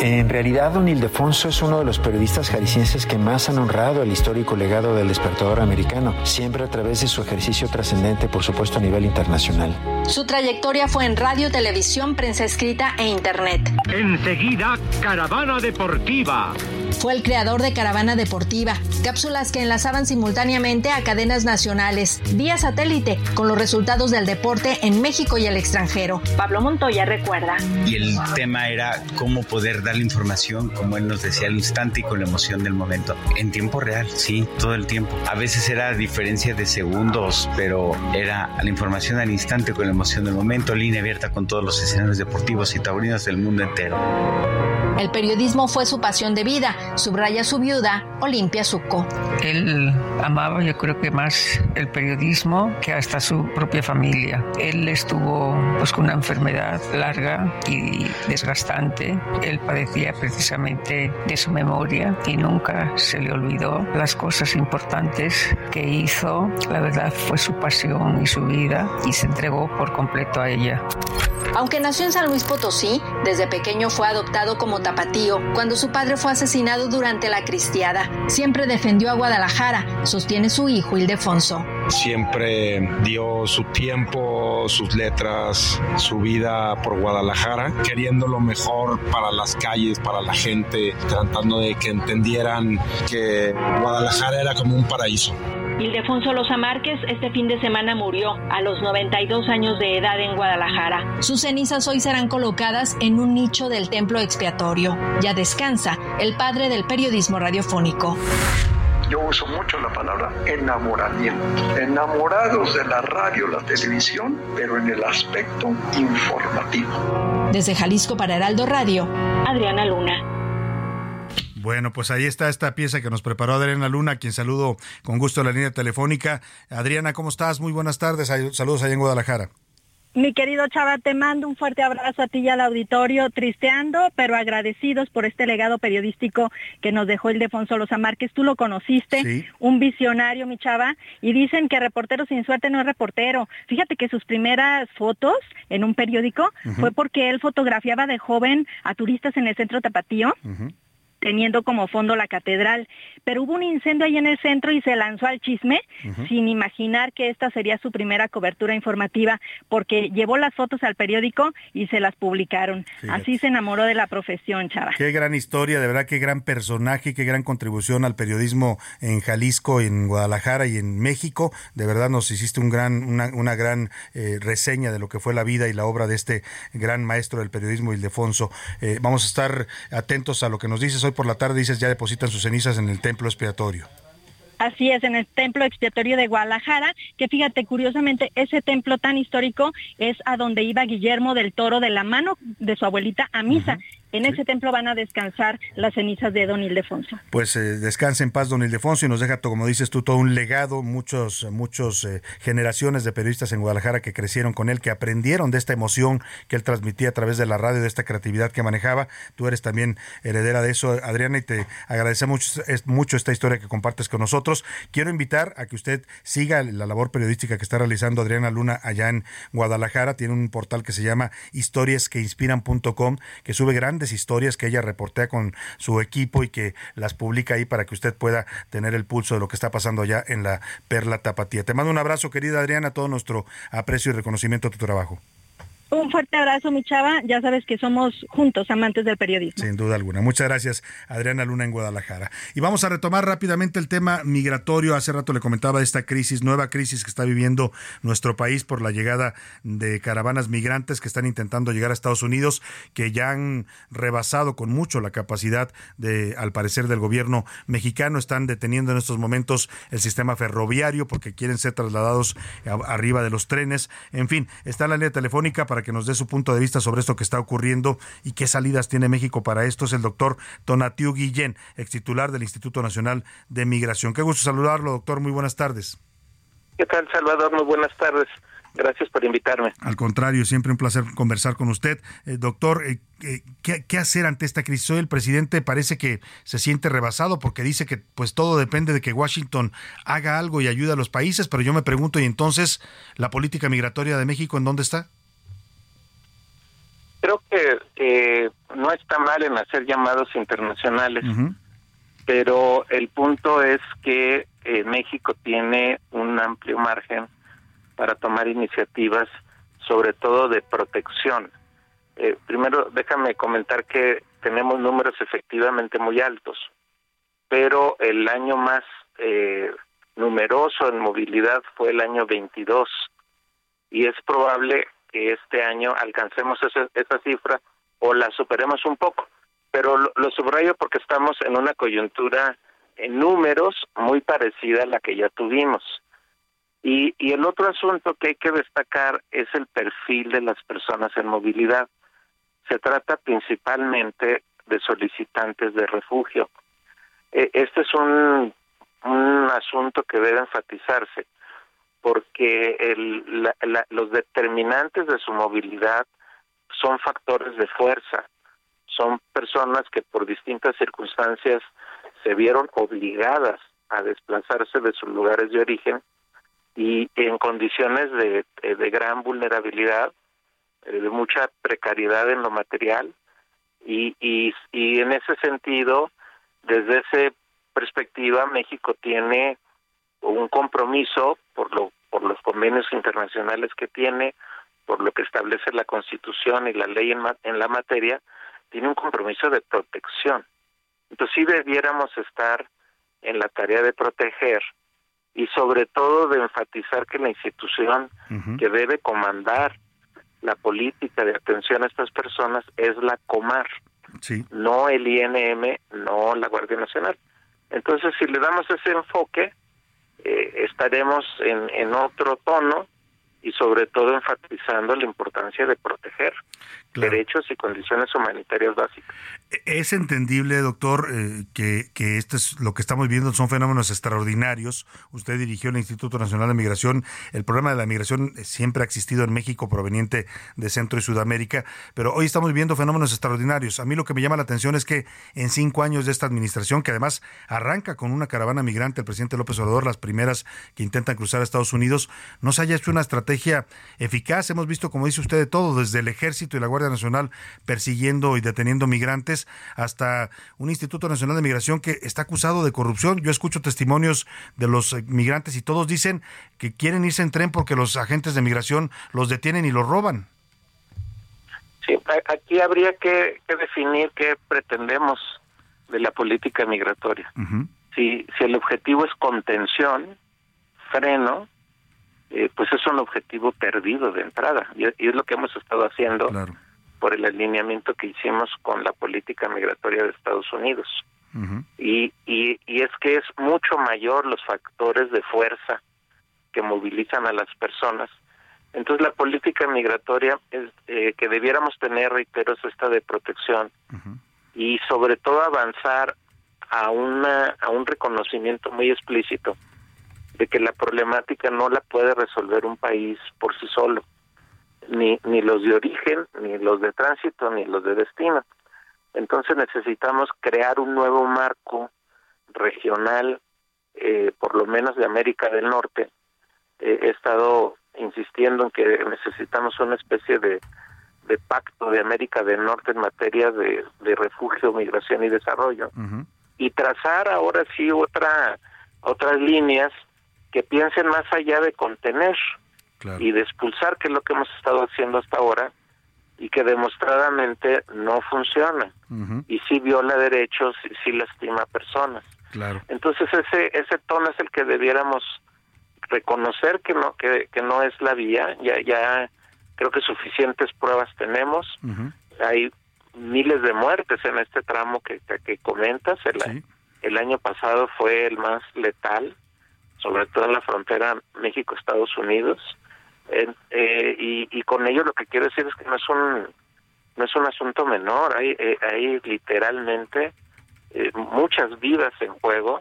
en realidad, don Ildefonso es uno de los periodistas jaliscienses que más han honrado el histórico legado del despertador americano, siempre a través de su ejercicio trascendente, por supuesto, a nivel internacional. Su trayectoria fue en radio, televisión, prensa escrita e internet. Enseguida, Caravana Deportiva. Fue el creador de Caravana Deportiva, cápsulas que enlazaban simultáneamente a cadenas nacionales, vía satélite, con los resultados del deporte en México y el extranjero. Pablo Montoya recuerda. Y el tema era cómo poder dar la información, como él nos decía, al instante y con la emoción del momento. En tiempo real, sí, todo el tiempo. A veces era diferencia de segundos, pero era la información al instante con la emoción del momento, línea abierta con todos los escenarios deportivos y taurinos del mundo entero. El periodismo fue su pasión de vida, subraya su viuda, Olimpia Suco. Él amaba, yo creo que más el periodismo que hasta su propia familia. Él estuvo pues, con una enfermedad larga y desgastante. Él padecía precisamente de su memoria y nunca se le olvidó las cosas importantes que hizo. La verdad fue su pasión y su vida y se entregó por completo a ella. Aunque nació en San Luis Potosí, desde pequeño fue adoptado como tapatío cuando su padre fue asesinado durante la cristiada. Siempre defendió a Guadalajara, sostiene su hijo Ildefonso. Siempre dio su tiempo, sus letras, su vida por Guadalajara, queriendo lo mejor para las calles, para la gente, tratando de que entendieran que Guadalajara era como un paraíso. Ildefonso Loza Márquez este fin de semana murió a los 92 años de edad en Guadalajara. Sus cenizas hoy serán colocadas en un nicho del templo expiatorio. Ya descansa el padre del periodismo radiofónico. Yo uso mucho la palabra enamoramiento. Enamorados de la radio, la televisión, pero en el aspecto informativo. Desde Jalisco para Heraldo Radio, Adriana Luna. Bueno, pues ahí está esta pieza que nos preparó Adriana Luna, a quien saludo con gusto en la línea telefónica. Adriana, ¿cómo estás? Muy buenas tardes. Saludos allá en Guadalajara. Mi querido Chava, te mando un fuerte abrazo a ti y al auditorio, tristeando, pero agradecidos por este legado periodístico que nos dejó el Defonso Loza Márquez. Tú lo conociste, un visionario, mi Chava, y dicen que reportero sin suerte no es reportero. Fíjate que sus primeras fotos en un periódico fue porque él fotografiaba de joven a turistas en el centro Tapatío teniendo como fondo la catedral. Pero hubo un incendio ahí en el centro y se lanzó al chisme sin imaginar que esta sería su primera cobertura informativa porque llevó las fotos al periódico y se las publicaron. Así se enamoró de la profesión, Chava. Qué gran historia, de verdad, qué gran personaje, qué gran contribución al periodismo en Jalisco, en Guadalajara y en México. De verdad nos hiciste un gran, una, gran eh, reseña de lo que fue la vida y la obra de este gran maestro del periodismo, Ildefonso. Eh, vamos a estar atentos a lo que nos dices hoy por la tarde, dices, ya depositan sus cenizas en el templo expiatorio. Así es, en el templo expiatorio de Guadalajara, que fíjate, curiosamente, ese templo tan histórico es a donde iba Guillermo del Toro de la mano de su abuelita a misa. En ese templo van a descansar las cenizas de don Ildefonso. Pues eh, descanse en paz don Ildefonso y nos deja, como dices tú, todo un legado, muchos, muchos eh, generaciones de periodistas en Guadalajara que crecieron con él, que aprendieron de esta emoción que él transmitía a través de la radio, de esta creatividad que manejaba. Tú eres también heredera de eso, Adriana, y te agradecemos mucho, mucho esta historia que compartes con nosotros. Quiero invitar a que usted siga la labor periodística que está realizando Adriana Luna allá en Guadalajara. Tiene un portal que se llama historiasqueinspiran.com, que sube grandes historias que ella reportea con su equipo y que las publica ahí para que usted pueda tener el pulso de lo que está pasando allá en la Perla Tapatía. Te mando un abrazo, querida Adriana, todo nuestro aprecio y reconocimiento a tu trabajo. Un fuerte abrazo, mi chava. Ya sabes que somos juntos amantes del periodismo. Sin duda alguna. Muchas gracias, Adriana Luna en Guadalajara. Y vamos a retomar rápidamente el tema migratorio. Hace rato le comentaba esta crisis, nueva crisis que está viviendo nuestro país por la llegada de caravanas migrantes que están intentando llegar a Estados Unidos, que ya han rebasado con mucho la capacidad de, al parecer, del gobierno mexicano. Están deteniendo en estos momentos el sistema ferroviario porque quieren ser trasladados arriba de los trenes. En fin, está la línea telefónica para para que nos dé su punto de vista sobre esto que está ocurriendo y qué salidas tiene México para esto es el doctor Tonatiu Guillén, ex titular del Instituto Nacional de Migración. Qué gusto saludarlo, doctor. Muy buenas tardes. ¿Qué tal, Salvador? Muy buenas tardes. Gracias por invitarme. Al contrario, siempre un placer conversar con usted. Eh, doctor, eh, eh, ¿qué, hacer ante esta crisis? Hoy el presidente parece que se siente rebasado porque dice que pues todo depende de que Washington haga algo y ayude a los países, pero yo me pregunto, ¿y entonces la política migratoria de México en dónde está? Creo que no está mal en hacer llamados internacionales, pero el punto es que eh, México tiene un amplio margen para tomar iniciativas, sobre todo de protección. Eh, primero, déjame comentar que tenemos números efectivamente muy altos, pero el año más eh, numeroso en movilidad fue el año 22 y es probable este año alcancemos esa, cifra o la superemos un poco. Pero lo, subrayo porque estamos en una coyuntura en números muy parecida a la que ya tuvimos. Y, y el otro asunto que hay que destacar es el perfil de las personas en movilidad. Se trata principalmente de solicitantes de refugio. E, este es un asunto que debe enfatizarse porque el, los determinantes de su movilidad son factores de fuerza, son personas que por distintas circunstancias se vieron obligadas a desplazarse de sus lugares de origen y en condiciones de, de gran vulnerabilidad, eh, de mucha precariedad en lo material. Y, y, y en ese sentido, desde esa perspectiva, México tiene un compromiso por lo por los convenios internacionales que tiene, por lo que establece la Constitución y la ley en, en la materia, tiene un compromiso de protección. Entonces sí debiéramos estar en la tarea de proteger y sobre todo de enfatizar que la institución que debe comandar la política de atención a estas personas es la Comar, no el INM, no la Guardia Nacional. Entonces, si le damos ese enfoque, eh, estaremos en, en otro tono y sobre todo enfatizando la importancia de proteger derechos y condiciones humanitarias básicas. Es entendible, doctor, eh, que, que esto es lo que estamos viendo son fenómenos extraordinarios. Usted dirigió el Instituto Nacional de Migración. El problema de la migración siempre ha existido en México, proveniente de Centro y Sudamérica, pero hoy estamos viendo fenómenos extraordinarios. A mí lo que me llama la atención es que en cinco años de esta administración, que además arranca con una caravana migrante, el presidente López Obrador, las primeras que intentan cruzar a Estados Unidos, no se haya hecho una estrategia eficaz. Hemos visto, como dice usted, de todo, desde el ejército y la Guardia Nacional persiguiendo y deteniendo migrantes, hasta un Instituto Nacional de Migración que está acusado de corrupción. Yo escucho testimonios de los eh, migrantes y todos dicen que quieren irse en tren porque los agentes de migración los detienen y los roban. Sí, aquí habría que, definir qué pretendemos de la política migratoria. si, si el objetivo es contención, freno, eh, pues es un objetivo perdido de entrada. Y, es lo que hemos estado haciendo por el alineamiento que hicimos con la política migratoria de Estados Unidos. y, y, y es que es mucho mayor los factores de fuerza que movilizan a las personas. Entonces la política migratoria es, eh, que debiéramos tener, reitero, es esta de protección y sobre todo avanzar a, una, a un reconocimiento muy explícito de que la problemática no la puede resolver un país por sí solo, ni, ni los de origen, ni los de tránsito, ni los de destino. Entonces necesitamos crear un nuevo marco regional, eh, por lo menos de América del Norte. Eh, he estado insistiendo en que necesitamos una especie de, de pacto de América del Norte en materia de, de refugio, migración y desarrollo. Y trazar ahora sí otra otras líneas que piensen más allá de contener y de expulsar, que es lo que hemos estado haciendo hasta ahora, y que demostradamente no funciona. Y sí viola derechos y sí lastima a personas. Claro. Entonces ese ese tono es el que debiéramos reconocer que no que, que no es la vía, ya ya creo que suficientes pruebas tenemos. Hay miles de muertes en este tramo que, que, comentas. El, el año pasado fue el más letal, sobre todo en la frontera México-Estados Unidos. Eh, y, y con ello lo que quiero decir es que no es un no es un asunto menor. Hay eh, hay literalmente eh, muchas vidas en juego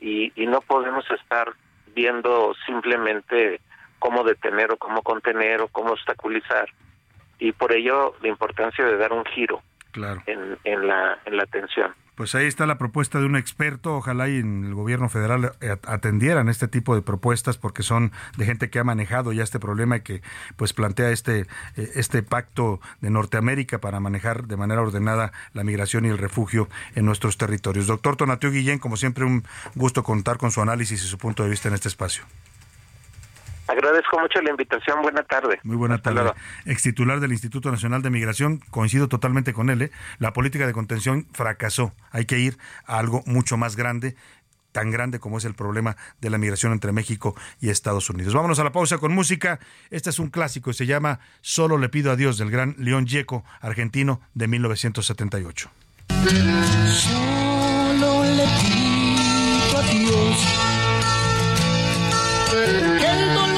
y, y no podemos estar viendo simplemente cómo detener o cómo contener o cómo obstaculizar. Y por ello la importancia de dar un giro claro. en, en la en la atención pues ahí está la propuesta de un experto. Ojalá y en el gobierno federal atendieran este tipo de propuestas porque son de gente que ha manejado ya este problema y que pues plantea este, eh, este pacto de Norteamérica para manejar de manera ordenada la migración y el refugio en nuestros territorios. Doctor Tonatiuh Guillén, como siempre, un gusto contar con su análisis y su punto de vista en este espacio. Agradezco mucho la invitación. Buena tarde. Muy buena tarde. Ex titular del Instituto Nacional de Migración, coincido totalmente con él. ¿eh? La política de contención fracasó. Hay que ir a algo mucho más grande tan grande como es el problema de la migración entre México y Estados Unidos. Vámonos a la pausa con música. Este es un clásico y se llama Solo le pido a Dios del gran León Gieco, argentino de 1978. Solo le pido a Dios que el dolor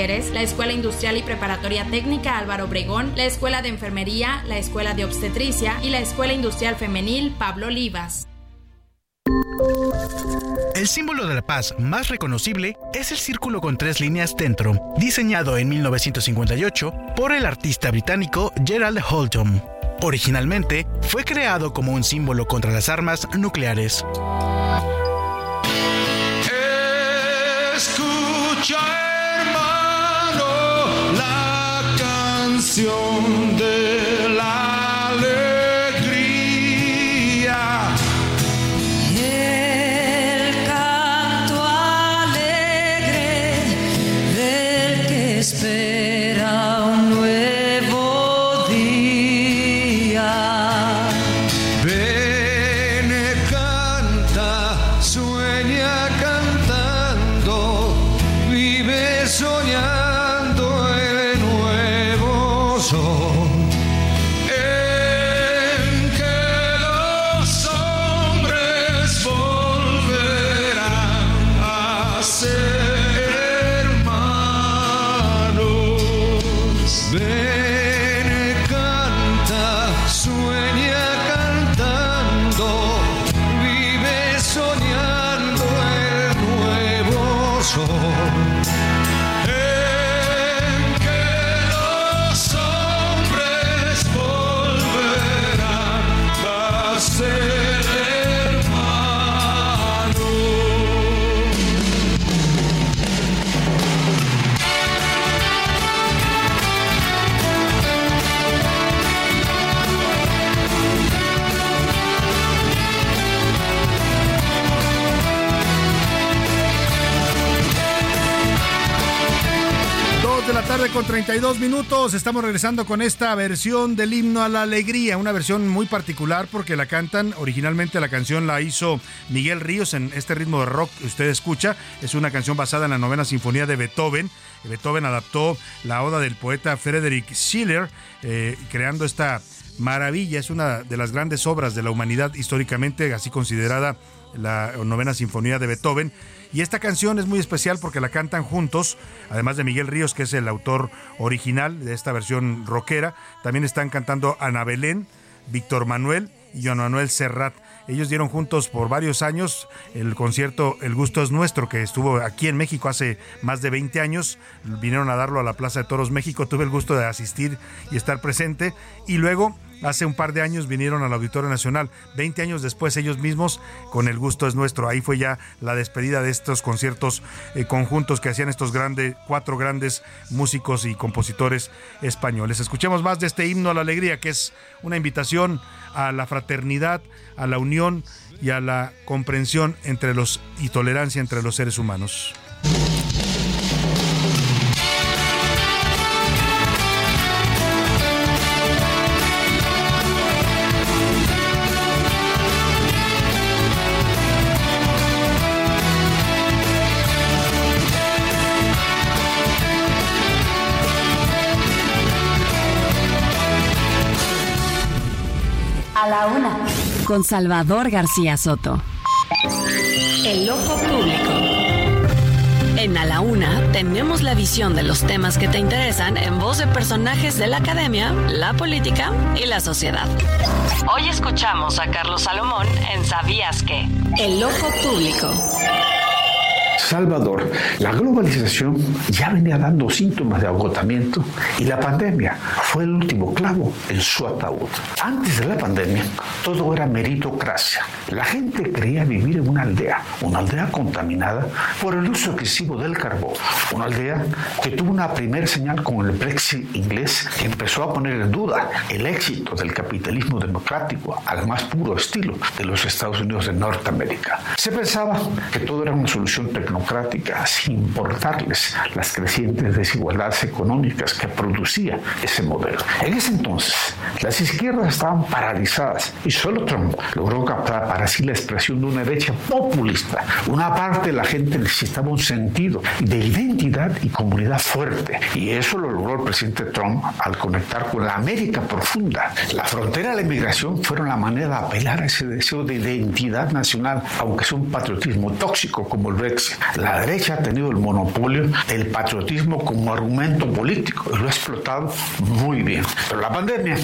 la Escuela Industrial y Preparatoria Técnica Álvaro Obregón, la Escuela de Enfermería, la Escuela de Obstetricia y la Escuela Industrial Femenil Pablo Olivas. El símbolo de la paz más reconocible es el círculo con tres líneas dentro, diseñado en 1958 por el artista británico Gerald Holton. Originalmente fue creado como un símbolo contra las armas nucleares. Escucha, canción de con 32 minutos. Estamos regresando con esta versión del himno a la alegría, una versión muy particular porque la cantan. Originalmente la canción la hizo Miguel Ríos en este ritmo de rock que usted escucha. Es una canción basada en la novena sinfonía de Beethoven. Beethoven adaptó la oda del poeta Friedrich Schiller, eh, creando esta maravilla. Es una de las grandes obras de la humanidad históricamente, así considerada la novena sinfonía de Beethoven. Y esta canción es muy especial porque la cantan juntos, además de Miguel Ríos, que es el autor original de esta versión rockera. También están cantando Ana Belén, Víctor Manuel y Joan Manuel Serrat. Ellos dieron juntos por varios años el concierto El Gusto es Nuestro, que estuvo aquí en México hace más de 20 años. Vinieron a darlo a la Plaza de Toros México. Tuve el gusto de asistir y estar presente. Y luego hace un par de años vinieron al Auditorio Nacional. 20 años después ellos mismos con El Gusto es Nuestro. Ahí fue ya la despedida de estos conciertos eh, conjuntos que hacían estos grandes, cuatro grandes músicos y compositores españoles. Escuchemos más de este himno a la alegría, que es una invitación a la fraternidad, a la unión y a la comprensión entre los y tolerancia entre los seres humanos. Con Salvador García Soto. El ojo público. En A la Una tenemos la visión de los temas que te interesan en voz de personajes de la academia, la política y la sociedad. Hoy escuchamos a Carlos Salomón en Sabías que. El ojo público. Salvador, la globalización ya venía dando síntomas de agotamiento y la pandemia fue el último clavo en su ataúd. Antes de la pandemia, todo era meritocracia. La gente creía vivir en una aldea, una aldea contaminada por el uso excesivo del carbón, una aldea que tuvo una primera señal con el Brexit inglés que empezó a poner en duda el éxito del capitalismo democrático al más puro estilo de los Estados Unidos de Norteamérica. Se pensaba que todo era una solución tecnológica sin importarles las crecientes desigualdades económicas que producía ese modelo. En ese entonces, las izquierdas estaban paralizadas y solo Trump logró captar para sí la expresión de una derecha populista. Una parte de la gente necesitaba un sentido de identidad y comunidad fuerte y eso lo logró el presidente Trump al conectar con la América profunda. La frontera de la inmigración fueron la manera de apelar a ese deseo de identidad nacional, aunque sea un patriotismo tóxico como el Brexit. La derecha ha tenido el monopolio del patriotismo como argumento político y lo ha explotado muy bien. Pero la pandemia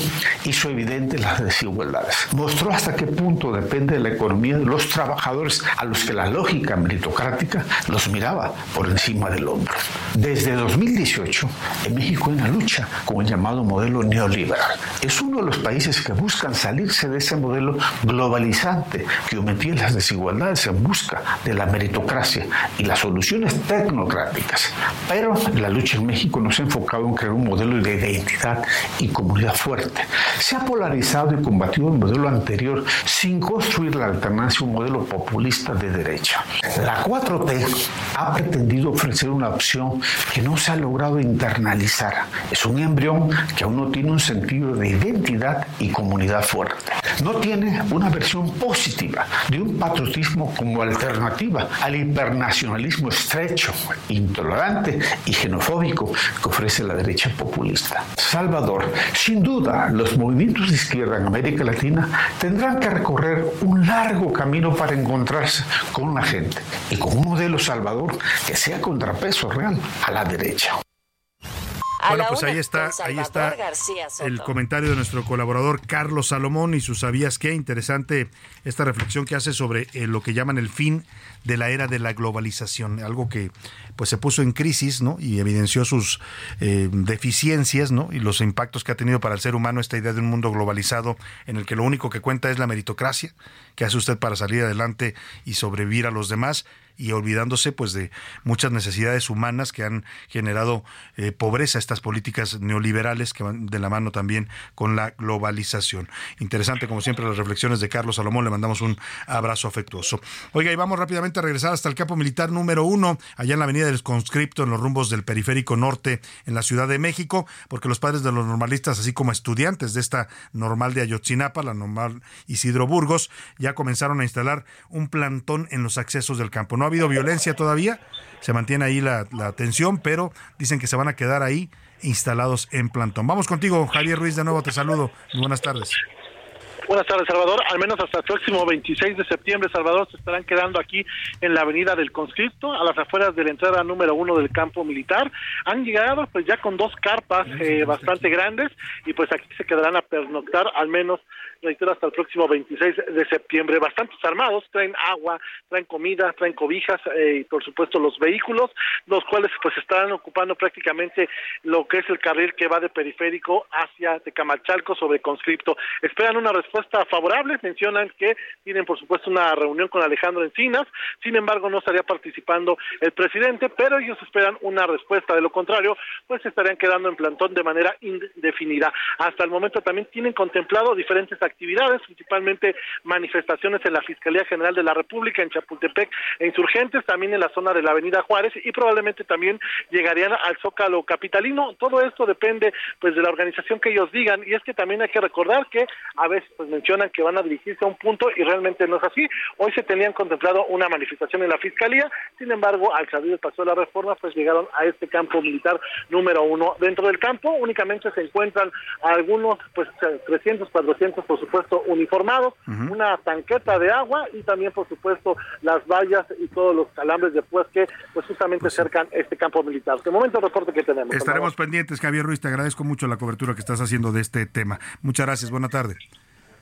hizo evidentes las desigualdades. Mostró hasta qué punto depende de la economía de los trabajadores a los que la lógica meritocrática los miraba por encima del hombro. Desde 2018, en México hay una lucha con el llamado modelo neoliberal. Es uno de los países que buscan salirse de ese modelo globalizante que omitía las desigualdades en busca de la meritocracia y las soluciones tecnocráticas. Pero la lucha en México no se ha enfocado en crear un modelo de identidad y comunidad fuerte. Se ha polarizado y combatido el modelo anterior sin construir la alternancia un modelo populista de derecha. La 4T ha pretendido ofrecer una opción que no se ha logrado internalizar. Es un embrión que aún no tiene un sentido de identidad y comunidad fuerte. No tiene una versión positiva de un patriotismo como alternativa al hipernacionalismo estrecho, intolerante y xenofóbico que ofrece la derecha populista. Salvador, sin duda, los movimientos de izquierda en América Latina tendrán que recorrer un largo camino para encontrarse con la gente y con un modelo Salvador que sea contrapeso real a la derecha. Bueno, pues ahí está, ahí está el comentario de nuestro colaborador Carlos Salomón y sus sabías qué interesante esta reflexión que hace sobre eh, lo que llaman el fin de la era de la globalización, algo que pues se puso en crisis, ¿no? Y evidenció sus eh, deficiencias, ¿no? Y los impactos que ha tenido para el ser humano esta idea de un mundo globalizado en el que lo único que cuenta es la meritocracia, que hace usted para salir adelante y sobrevivir a los demás y olvidándose pues de muchas necesidades humanas que han generado eh, pobreza estas políticas neoliberales que van de la mano también con la globalización. Interesante como siempre las reflexiones de Carlos Salomón, le mandamos un abrazo afectuoso. Oiga, y vamos rápidamente a regresar hasta el campo militar número uno, allá en la avenida del Conscripto, en los rumbos del periférico norte en la Ciudad de México, porque los padres de los normalistas, así como estudiantes de esta normal de Ayotzinapa, la normal Isidro Burgos, ya comenzaron a instalar un plantón en los accesos del campo. No ha habido violencia todavía, se mantiene ahí la, la tensión, pero dicen que se van a quedar ahí instalados en plantón. Vamos contigo, Javier Ruiz, de nuevo te saludo. buenas tardes. Buenas tardes, Salvador. Al menos hasta el próximo 26 de septiembre, Salvador, se estarán quedando aquí en la avenida del Conscripto, a las afueras de la entrada número uno del campo militar. Han llegado pues ya con dos carpas eh, bastante grandes y pues aquí se quedarán a pernoctar al menos reitero, hasta el próximo 26 de septiembre. Bastantes armados, traen agua, traen comida, traen cobijas eh, y por supuesto los vehículos, los cuales pues estarán ocupando prácticamente lo que es el carril que va de periférico hacia Tecamachalco sobre conscripto. Esperan una respuesta favorable, mencionan que tienen por supuesto una reunión con Alejandro Encinas, sin embargo no estaría participando el presidente, pero ellos esperan una respuesta, de lo contrario, pues estarían quedando en plantón de manera indefinida. Hasta el momento también tienen contemplado diferentes actividades, principalmente manifestaciones en la Fiscalía General de la República, en Chapultepec e insurgentes, también en la zona de la Avenida Juárez y probablemente también llegarían al Zócalo Capitalino. Todo esto depende pues de la organización que ellos digan y es que también hay que recordar que a veces pues mencionan que van a dirigirse a un punto y realmente no es así. Hoy se tenían contemplado una manifestación en la Fiscalía, sin embargo, al salir el paso de la reforma, pues llegaron a este campo militar número uno. Dentro del campo únicamente se encuentran algunos, pues 300, 400 por supuesto, uniformados, una tanqueta de agua y también, por supuesto, las vallas y todos los calambres de pues que pues justamente pues cercan este campo militar. De momento, el reporte que tenemos. Estaremos pendientes, Javier Ruiz, te agradezco mucho la cobertura que estás haciendo de este tema. Muchas gracias, buena tarde.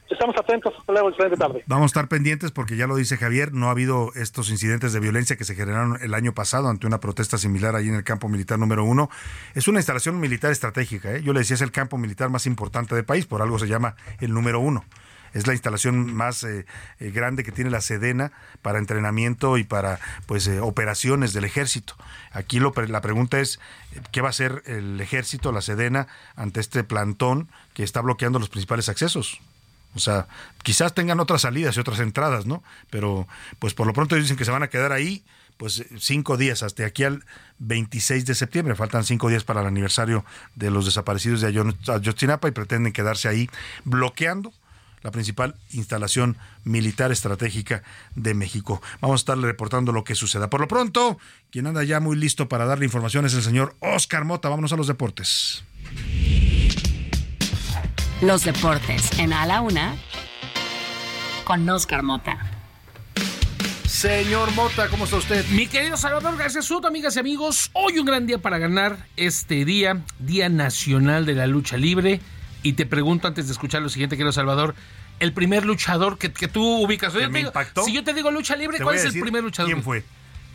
Estamos atentos, hasta luego, excelente tarde. Vamos a estar pendientes porque ya lo dice Javier, no ha habido estos incidentes de violencia que se generaron el año pasado ante una protesta similar allí en el campo militar número uno. Es una instalación militar estratégica, ¿eh? yo le decía es el campo militar más importante del país, por algo se llama el número uno. Es la instalación más eh, eh, grande que tiene la Sedena para entrenamiento y para pues operaciones del ejército. Aquí lo, la pregunta es qué va a hacer el ejército, la Sedena, ante este plantón que está bloqueando los principales accesos. O sea, quizás tengan otras salidas y otras entradas, ¿no? Pero pues por lo pronto dicen que se van a quedar ahí pues cinco días hasta aquí al 26 de septiembre. Faltan cinco días para el aniversario de los desaparecidos de Ayotzinapa y pretenden quedarse ahí bloqueando la principal instalación militar estratégica de México. Vamos a estarle reportando lo que suceda. Por lo pronto, quien anda ya muy listo para darle información es el señor Oscar Mota. Vámonos a los deportes. Los deportes en A la Una con Oscar Mota. Señor Mota, ¿cómo está usted? Mi querido Salvador García Soto, amigas y amigos, hoy un gran día para ganar este día, Día Nacional de la Lucha Libre. Y te pregunto antes de escuchar lo siguiente, querido Salvador, el primer luchador que, tú ubicas. ¿Que me impactó? Si yo te digo lucha libre, ¿cuál es el primer luchador? ¿Quién fue?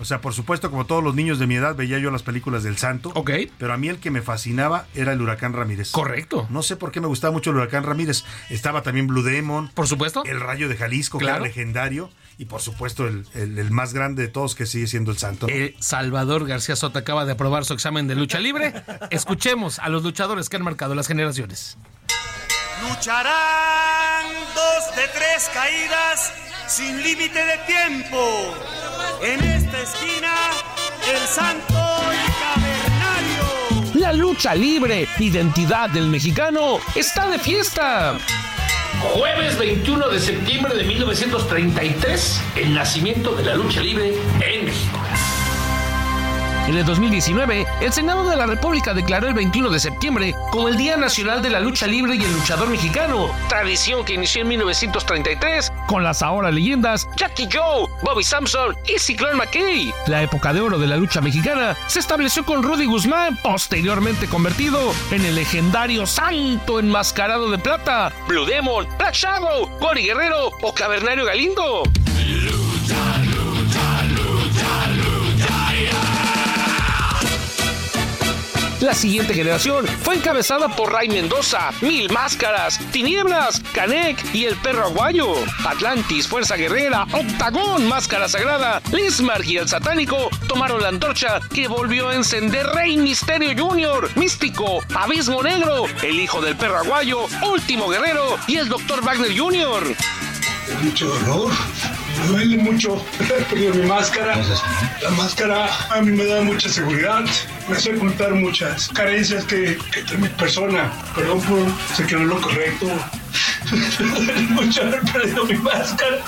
O sea, por supuesto, como todos los niños de mi edad, veía yo las películas del Santo. Ok. Pero a mí el que me fascinaba era el Huracán Ramírez. Correcto. No sé por qué me gustaba mucho el Huracán Ramírez. Estaba también Blue Demon. Por supuesto. El Rayo de Jalisco, que era legendario. Y por supuesto, el, más grande de todos, que sigue siendo el Santo. El Salvador García Soto acaba de aprobar su examen de lucha libre. Escuchemos a los luchadores que han marcado las generaciones. Lucharán dos de tres caídas sin límite de tiempo. En esta esquina, el santo y cavernario. La lucha libre, identidad del mexicano, está de fiesta. Jueves 21 de septiembre de 1933, el nacimiento de la lucha libre en México. En el 2019, el Senado de la República declaró el 21 de septiembre como el Día Nacional de la Lucha Libre y el Luchador Mexicano, tradición que inició en 1933 con las ahora leyendas Jackie Joe, Bobby Samson y Ciclón McKay. La época de oro de la lucha mexicana se estableció con Rudy Guzmán, posteriormente convertido en el legendario Santo Enmascarado de Plata, Blue Demon, Black Shadow, Cory Guerrero o Cavernario Galindo. La siguiente generación fue encabezada por Ray Mendoza, Mil Máscaras, Tinieblas, Canek y el perro aguayo. Atlantis, Fuerza Guerrera, Octagón, Máscara Sagrada, Lismar y el Satánico tomaron la antorcha que volvió a encender Rey Misterio Jr., Místico, Abismo Negro, el hijo del perro aguayo, Último Guerrero y el Dr. Wagner Jr. Mucho me duele mucho perder mi máscara. La máscara a mí me da mucha seguridad, me hace contar muchas carencias que, que tiene mi persona. Perdón por se quedó lo correcto. Me duele mucho haber perdido mi máscara.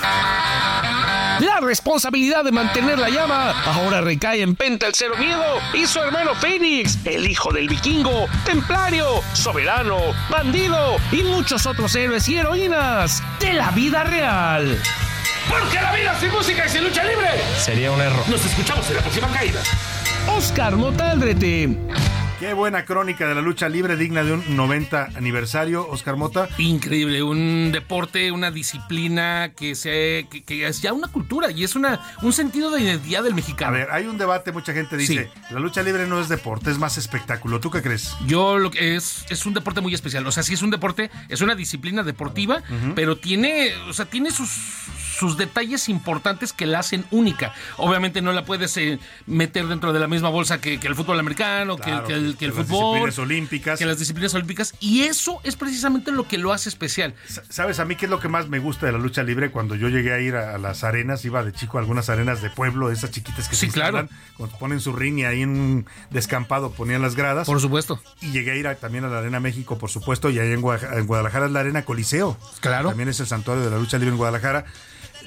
La responsabilidad de mantener la llama ahora recae en Penta el Cero Miedo y su hermano Fénix, el hijo del vikingo, templario, soberano, bandido y muchos otros héroes y heroínas de la vida real. Porque la vida sin música y sin lucha libre Sería un error. Nos escuchamos en la próxima caída. Oscar Motaldrete. Qué buena crónica de la lucha libre digna de un 90 aniversario, Oscar Mota. Increíble, un deporte, una disciplina que, se, que, que es ya una cultura y es una, un sentido de identidad del mexicano. A ver, hay un debate, mucha gente dice, la lucha libre no es deporte, es más espectáculo. ¿Tú qué crees? Yo lo que es, es un deporte muy especial. O sea, sí es un deporte, es una disciplina deportiva, pero tiene, o sea, tiene sus, sus detalles importantes que la hacen única. Obviamente no la puedes eh, meter dentro de la misma bolsa que, que el fútbol americano, que el- Que, el, que las disciplinas olímpicas. Que las disciplinas olímpicas. Y eso es precisamente lo que lo hace especial. ¿Sabes a mí qué es lo que más me gusta de la lucha libre? Cuando yo llegué a ir a, a las arenas, iba de chico a algunas arenas de pueblo, esas chiquitas que Sí, se claro. cuando ponen su ring y ahí en un descampado ponían las gradas. Por supuesto. Y llegué a ir a- también a la Arena México, por supuesto, y ahí en Guadalajara, en Guadalajara es la Arena Coliseo. Claro. También es el santuario de la lucha libre en Guadalajara.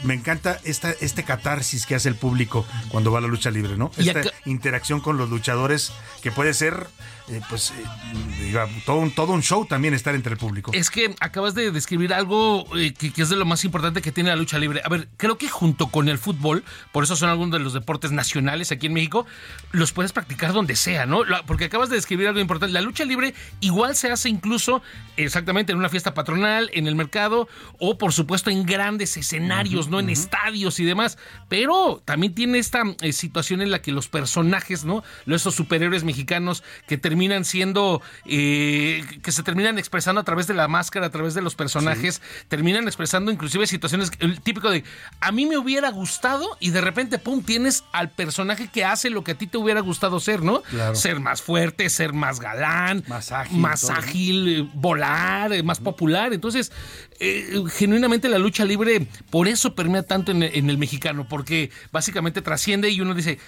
Me encanta esta, este catarsis que hace el público cuando va a la lucha libre, ¿no? Esta interacción con los luchadores que puede ser, eh, pues, eh, todo, un, todo un show también estar entre el público. Es que acabas de describir algo eh, que, que es de lo más importante que tiene la lucha libre. A ver, creo que junto con el fútbol, por eso son algunos de los deportes nacionales aquí en México, los puedes practicar donde sea, ¿no? Porque acabas de describir algo importante. La lucha libre igual se hace incluso exactamente en una fiesta patronal, en el mercado o por supuesto en grandes escenarios, ¿no? En estadios y demás. Pero también tiene esta situación en la que los personajes, ¿no? Esos superhéroes mexicanos que terminan siendo, eh, que se terminan expresando a través de la máscara, a través de los personajes, terminan expresando inclusive situaciones, el típico de, a mí me hubiera gustado y de repente, pum, tienes al personaje que hace lo que a ti te hubiera gustado ser, ¿no? Claro. Ser más fuerte, ser más galán, Más ágil, más ágil, eh, volar, eh, más popular. Entonces, eh, genuinamente la lucha libre por eso permea tanto en, en el mexicano, porque básicamente trasciende y uno dice,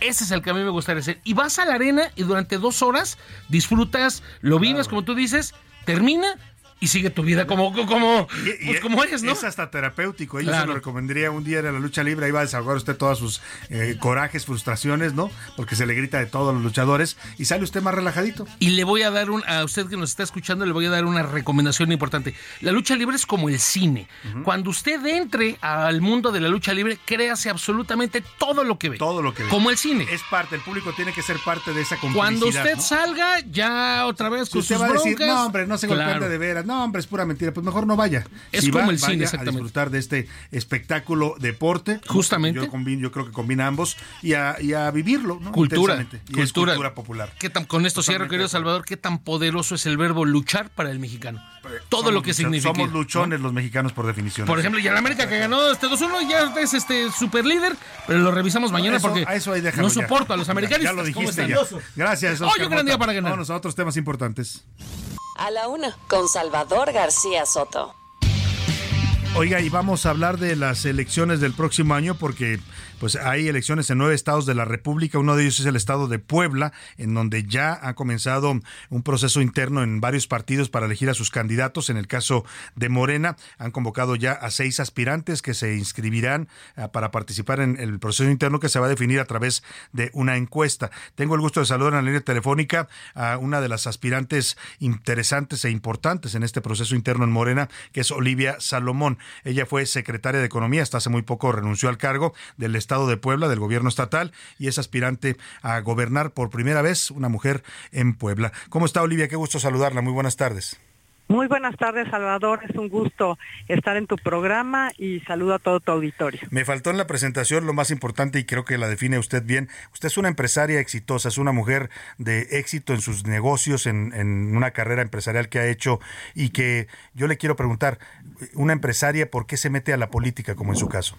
ese es el que a mí me gustaría ser. Y vas a la arena y durante dos horas disfrutas, lo vives, como tú dices, termina y sigue tu vida como, como, pues como es, ¿no? Es hasta terapéutico. Yo se lo recomendaría un día en la lucha libre. Ahí va a desahogar usted todas sus eh, corajes, frustraciones, ¿no? Porque se le grita de todos los luchadores y sale usted más relajadito. Y le voy a dar un, a usted que nos está escuchando, le voy a dar una recomendación importante. La lucha libre es como el cine. Cuando usted entre al mundo de la lucha libre, créase absolutamente todo lo que ve. Todo lo que ve. Como el cine. Es parte, el público tiene que ser parte de esa complicidad. Cuando usted ¿no? salga, ya otra vez Si usted sus va a decir, no, hombre, no se claro. de veras, no, hombre, es pura mentira, pues mejor no vaya. Es Si como va, el cine, vaya exactamente. A disfrutar de este espectáculo deporte. Justamente. Yo, combino- yo creo que combina ambos y a, y a vivirlo, ¿no? Cultura. Y cultura. cultura popular. ¿Qué tan, con esto cierro, querido. Salvador, qué tan poderoso es el verbo luchar para el mexicano. Todo Somos lo que significa. Somos luchones los mexicanos por definición. Por ejemplo, y el América que ganó este 2-1 ya es este super líder, pero lo revisamos mañana Eso- porque eso ahí no ya. soporto a los americanos. Ya, lo dijiste ya. Gracias. Hoy Oscar un gran día para ganar. Vámonos a otros temas importantes. A la una, con Salvador García Soto. Oiga, y vamos a hablar de las elecciones del próximo año porque pues hay elecciones en nueve estados de la República. Uno de ellos es el estado de Puebla, en donde ya ha comenzado un proceso interno en varios partidos para elegir a sus candidatos. En el caso de Morena, han convocado ya a seis aspirantes que se inscribirán ah, para participar en el proceso interno que se va a definir a través de una encuesta. Tengo el gusto de saludar en la línea telefónica a una de las aspirantes interesantes e importantes en este proceso interno en Morena, que es Olivia Salomón. Ella fue secretaria de Economía, hasta hace muy poco renunció al cargo del Estado de Puebla, del gobierno estatal, y es aspirante a gobernar por primera vez una mujer en Puebla. ¿Cómo está Olivia? Qué gusto saludarla. Muy buenas tardes. Muy buenas tardes, Salvador. Es un gusto estar en tu programa y saludo a todo tu auditorio. Me faltó en la presentación lo más importante y creo que la define usted bien. Usted es una empresaria exitosa, es una mujer de éxito en sus negocios, en, en una carrera empresarial que ha hecho y que yo le quiero preguntar, una empresaria, ¿por qué se mete a la política como en su caso?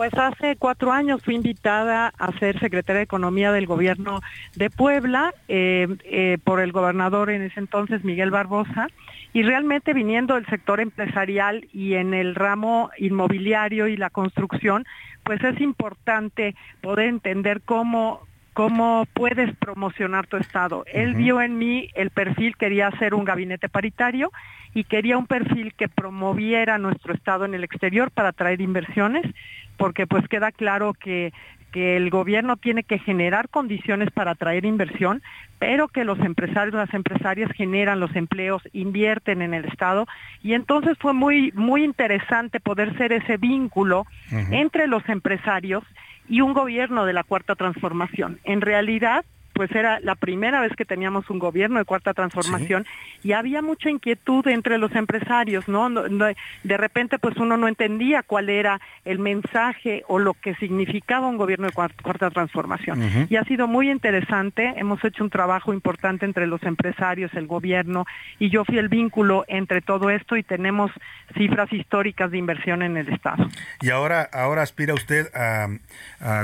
Pues hace cuatro años fui invitada a ser secretaria de Economía del gobierno de Puebla eh, eh, por el gobernador en ese entonces, Miguel Barbosa, y realmente viniendo del sector empresarial y en el ramo inmobiliario y la construcción, pues es importante poder entender cómo cómo puedes promocionar tu estado. Él vio en mí el perfil, quería hacer un gabinete paritario y quería un perfil que promoviera nuestro estado en el exterior para atraer inversiones, porque pues queda claro que que el gobierno tiene que generar condiciones para atraer inversión, pero que los empresarios, las empresarias generan los empleos, invierten en el Estado y entonces fue muy muy interesante poder ser ese vínculo entre los empresarios y un gobierno de la cuarta transformación. En realidad, pues era la primera vez que teníamos un gobierno de cuarta transformación y había mucha inquietud entre los empresarios, ¿no? De repente pues uno no entendía cuál era el mensaje o lo que significaba un gobierno de cuarta, transformación. Y ha sido muy interesante, hemos hecho un trabajo importante entre los empresarios, el gobierno y yo fui el vínculo entre todo esto y tenemos cifras históricas de inversión en el Estado. Y ahora, ahora aspira usted a,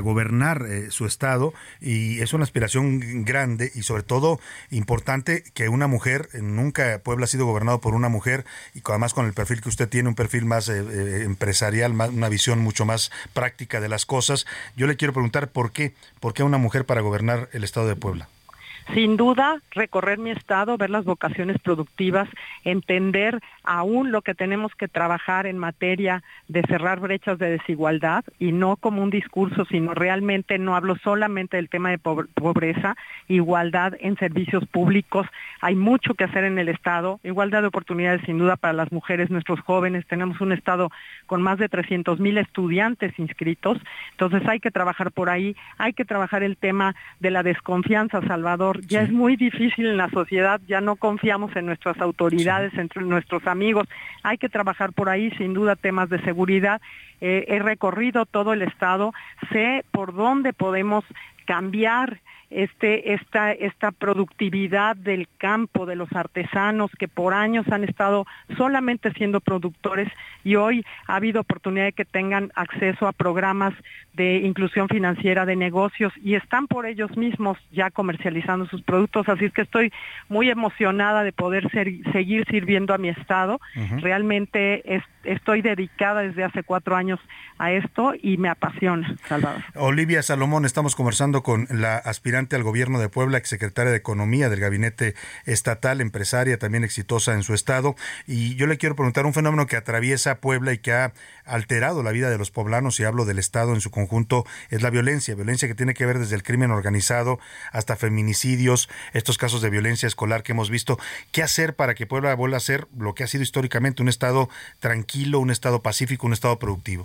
gobernar eh, su Estado y es una aspiración grande y sobre todo importante que una mujer, nunca Puebla ha sido gobernado por una mujer y además con el perfil que usted tiene, un perfil más eh, eh, empresarial, más, una visión mucho más práctica de las cosas. Yo le quiero preguntar por qué, por qué una mujer para gobernar el estado de Puebla. Sin duda, recorrer mi estado, ver las vocaciones productivas, entender aún lo que tenemos que trabajar en materia de cerrar brechas de desigualdad y no como un discurso, sino realmente no hablo solamente del tema de pobreza, igualdad en servicios públicos. Hay mucho que hacer en el Estado, igualdad de oportunidades sin duda para las mujeres, nuestros jóvenes. Tenemos un Estado con más de 300 mil estudiantes inscritos, entonces hay que trabajar por ahí, hay que trabajar el tema de la desconfianza, Salvador ya es muy difícil en la sociedad, ya no confiamos en nuestras autoridades, entre nuestros amigos. Hay que trabajar por ahí, sin duda, temas de seguridad. Eh, he recorrido todo el estado, sé por dónde podemos cambiar este, esta, esta productividad del campo, de los artesanos que por años han estado solamente siendo productores y hoy ha habido oportunidad de que tengan acceso a programas de inclusión financiera de negocios y están por ellos mismos ya comercializando sus productos. Así es que estoy muy emocionada de poder seguir sirviendo a mi estado. Realmente estoy dedicada desde hace cuatro años a esto y me apasiona, Salvador. Olivia Salomón, estamos conversando con la aspirante al gobierno de Puebla, exsecretaria de Economía del Gabinete Estatal, empresaria también exitosa en su estado. Y yo le quiero preguntar un fenómeno que atraviesa Puebla y que ha alterado la vida de los poblanos, y hablo del Estado en su conjunto, es la violencia. Violencia que tiene que ver desde el crimen organizado hasta feminicidios, estos casos de violencia escolar que hemos visto. ¿Qué hacer para que Puebla vuelva a ser lo que ha sido históricamente un Estado tranquilo, un Estado pacífico, un Estado productivo?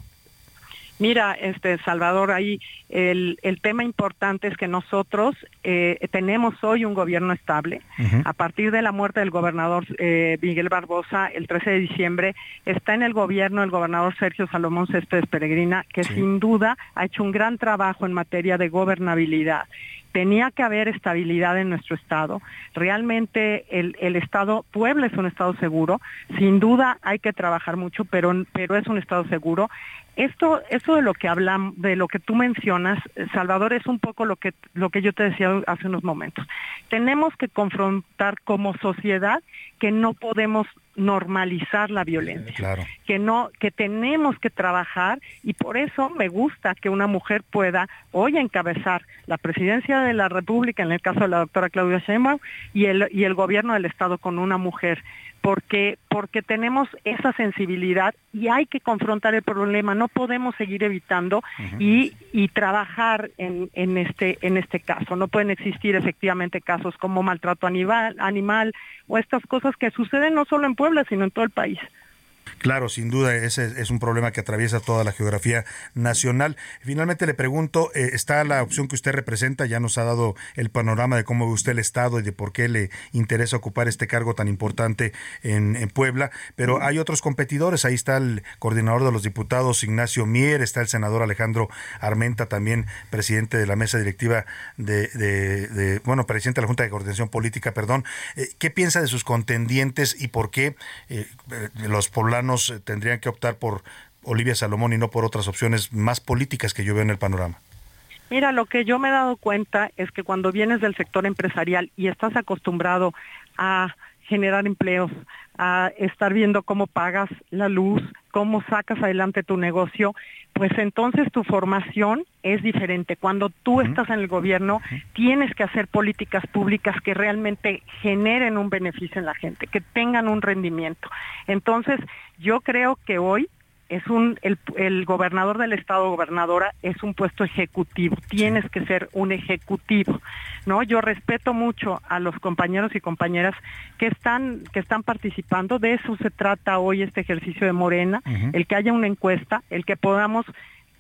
Mira, este Salvador, ahí el, tema importante es que nosotros eh, tenemos hoy un gobierno estable. A partir de la muerte del gobernador eh, Miguel Barbosa, el 13 de diciembre, está en el gobierno el gobernador Sergio Salomón Céspedes Peregrina, que sin duda ha hecho un gran trabajo en materia de gobernabilidad tenía que haber estabilidad en nuestro estado. Realmente el, el, estado, Puebla es un estado seguro, sin duda hay que trabajar mucho, pero, pero es un estado seguro. Esto, esto de lo que hablan, de lo que tú mencionas, Salvador, es un poco lo que, lo que yo te decía hace unos momentos. Tenemos que confrontar como sociedad que no podemos normalizar la violencia, claro. que no, que tenemos que trabajar y por eso me gusta que una mujer pueda hoy encabezar la presidencia de la República, en el caso de la doctora Claudia Sheinbaum, y el, y el gobierno del Estado con una mujer porque, porque tenemos esa sensibilidad y hay que confrontar el problema, no podemos seguir evitando y, y, trabajar en, en, este, en este caso. No pueden existir efectivamente casos como maltrato animal, animal o estas cosas que suceden no solo en Puebla, sino en todo el país. Claro, sin duda, ese es un problema que atraviesa toda la geografía nacional. Finalmente le pregunto, eh, está la opción que usted representa, ya nos ha dado el panorama de cómo ve usted el Estado y de por qué le interesa ocupar este cargo tan importante en, Puebla, pero hay otros competidores, ahí está el coordinador de los diputados Ignacio Mier, está el senador Alejandro Armenta, también presidente de la mesa directiva de, bueno, presidente de la Junta de Coordinación Política, perdón. Eh, ¿Qué piensa de sus contendientes y por qué eh, los eh, tendrían que optar por Olivia Salomón y no por otras opciones más políticas que yo veo en el panorama? Mira, lo que yo me he dado cuenta es que cuando vienes del sector empresarial y estás acostumbrado a generar empleos, a estar viendo cómo pagas la luz, cómo sacas adelante tu negocio, pues entonces tu formación es diferente. Cuando tú estás en el gobierno, tienes que hacer políticas públicas que realmente generen un beneficio en la gente, que tengan un rendimiento. Entonces, yo creo que hoy es un el, gobernador del estado gobernadora es un puesto ejecutivo. Tienes que ser un ejecutivo no yo respeto mucho a los compañeros y compañeras que están que están participando. De eso se trata hoy este ejercicio de Morena el que haya una encuesta el que podamos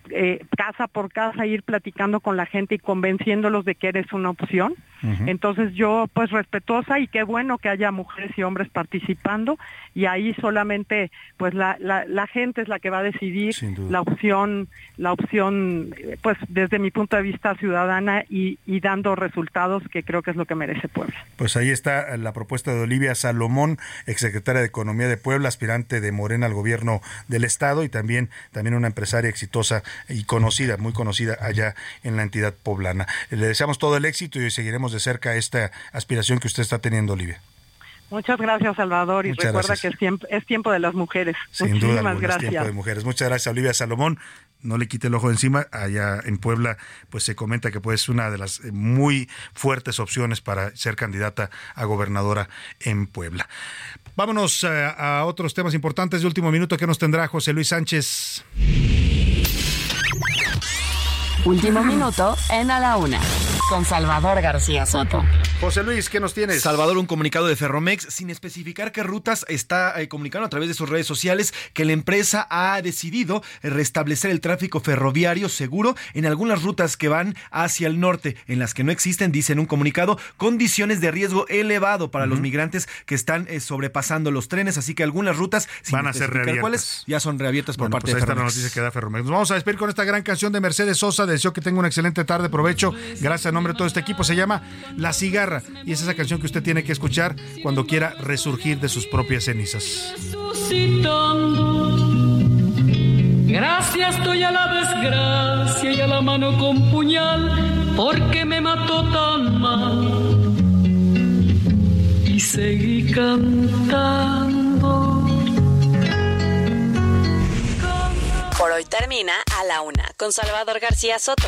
eh, casa por casa ir platicando con la gente y convenciéndolos de que eres una opción. Entonces yo pues respetuosa y qué bueno que haya mujeres y hombres participando y ahí solamente pues la, la, gente es la que va a decidir la opción, la opción pues desde mi punto de vista ciudadana y, y dando resultados que creo que es lo que merece Puebla. Pues ahí está la propuesta de Olivia Salomón, exsecretaria de Economía de Puebla, aspirante de Morena al gobierno del estado y también, también una empresaria exitosa y conocida, muy conocida allá en la entidad poblana. Le deseamos todo el éxito y seguiremos de cerca esta aspiración que usted está teniendo, Olivia. Muchas gracias, Salvador. Y recuerda que es tiempo, es tiempo de las mujeres. Sin Muchísimas gracias. Es tiempo de mujeres. Muchas gracias, Olivia Salomón. No le quite el ojo encima. Allá en Puebla, pues se comenta que pues, es una de las eh, muy fuertes opciones para ser candidata a gobernadora en Puebla. Vámonos a, eh, a otros temas importantes de último minuto que nos tendrá José Luis Sánchez. Último minuto en A la Una con Salvador García Soto. José Luis, ¿qué nos tienes? Salvador, un comunicado de Ferromex sin especificar qué rutas está eh, comunicando a través de sus redes sociales que la empresa ha decidido restablecer el tráfico ferroviario seguro en algunas rutas que van hacia el norte, en las que no existen, dice en un comunicado, condiciones de riesgo elevado para los migrantes que están eh, sobrepasando los trenes, así que algunas rutas van a ser reabiertas. ya son reabiertas por parte pues de esta Ferromex. noticia que da Ferromex. Nos vamos a despedir con esta gran canción de Mercedes Sosa. Deseo que tenga una excelente tarde, provecho. Gracias a nombre de todo este equipo. Se llama La Cigarra y es esa canción que usted tiene que escuchar cuando quiera resurgir de sus propias cenizas. Gracias estoy a la desgracia y a la mano con puñal porque me mató tan mal. Y seguí cantando. Por hoy termina a la una con Salvador García Soto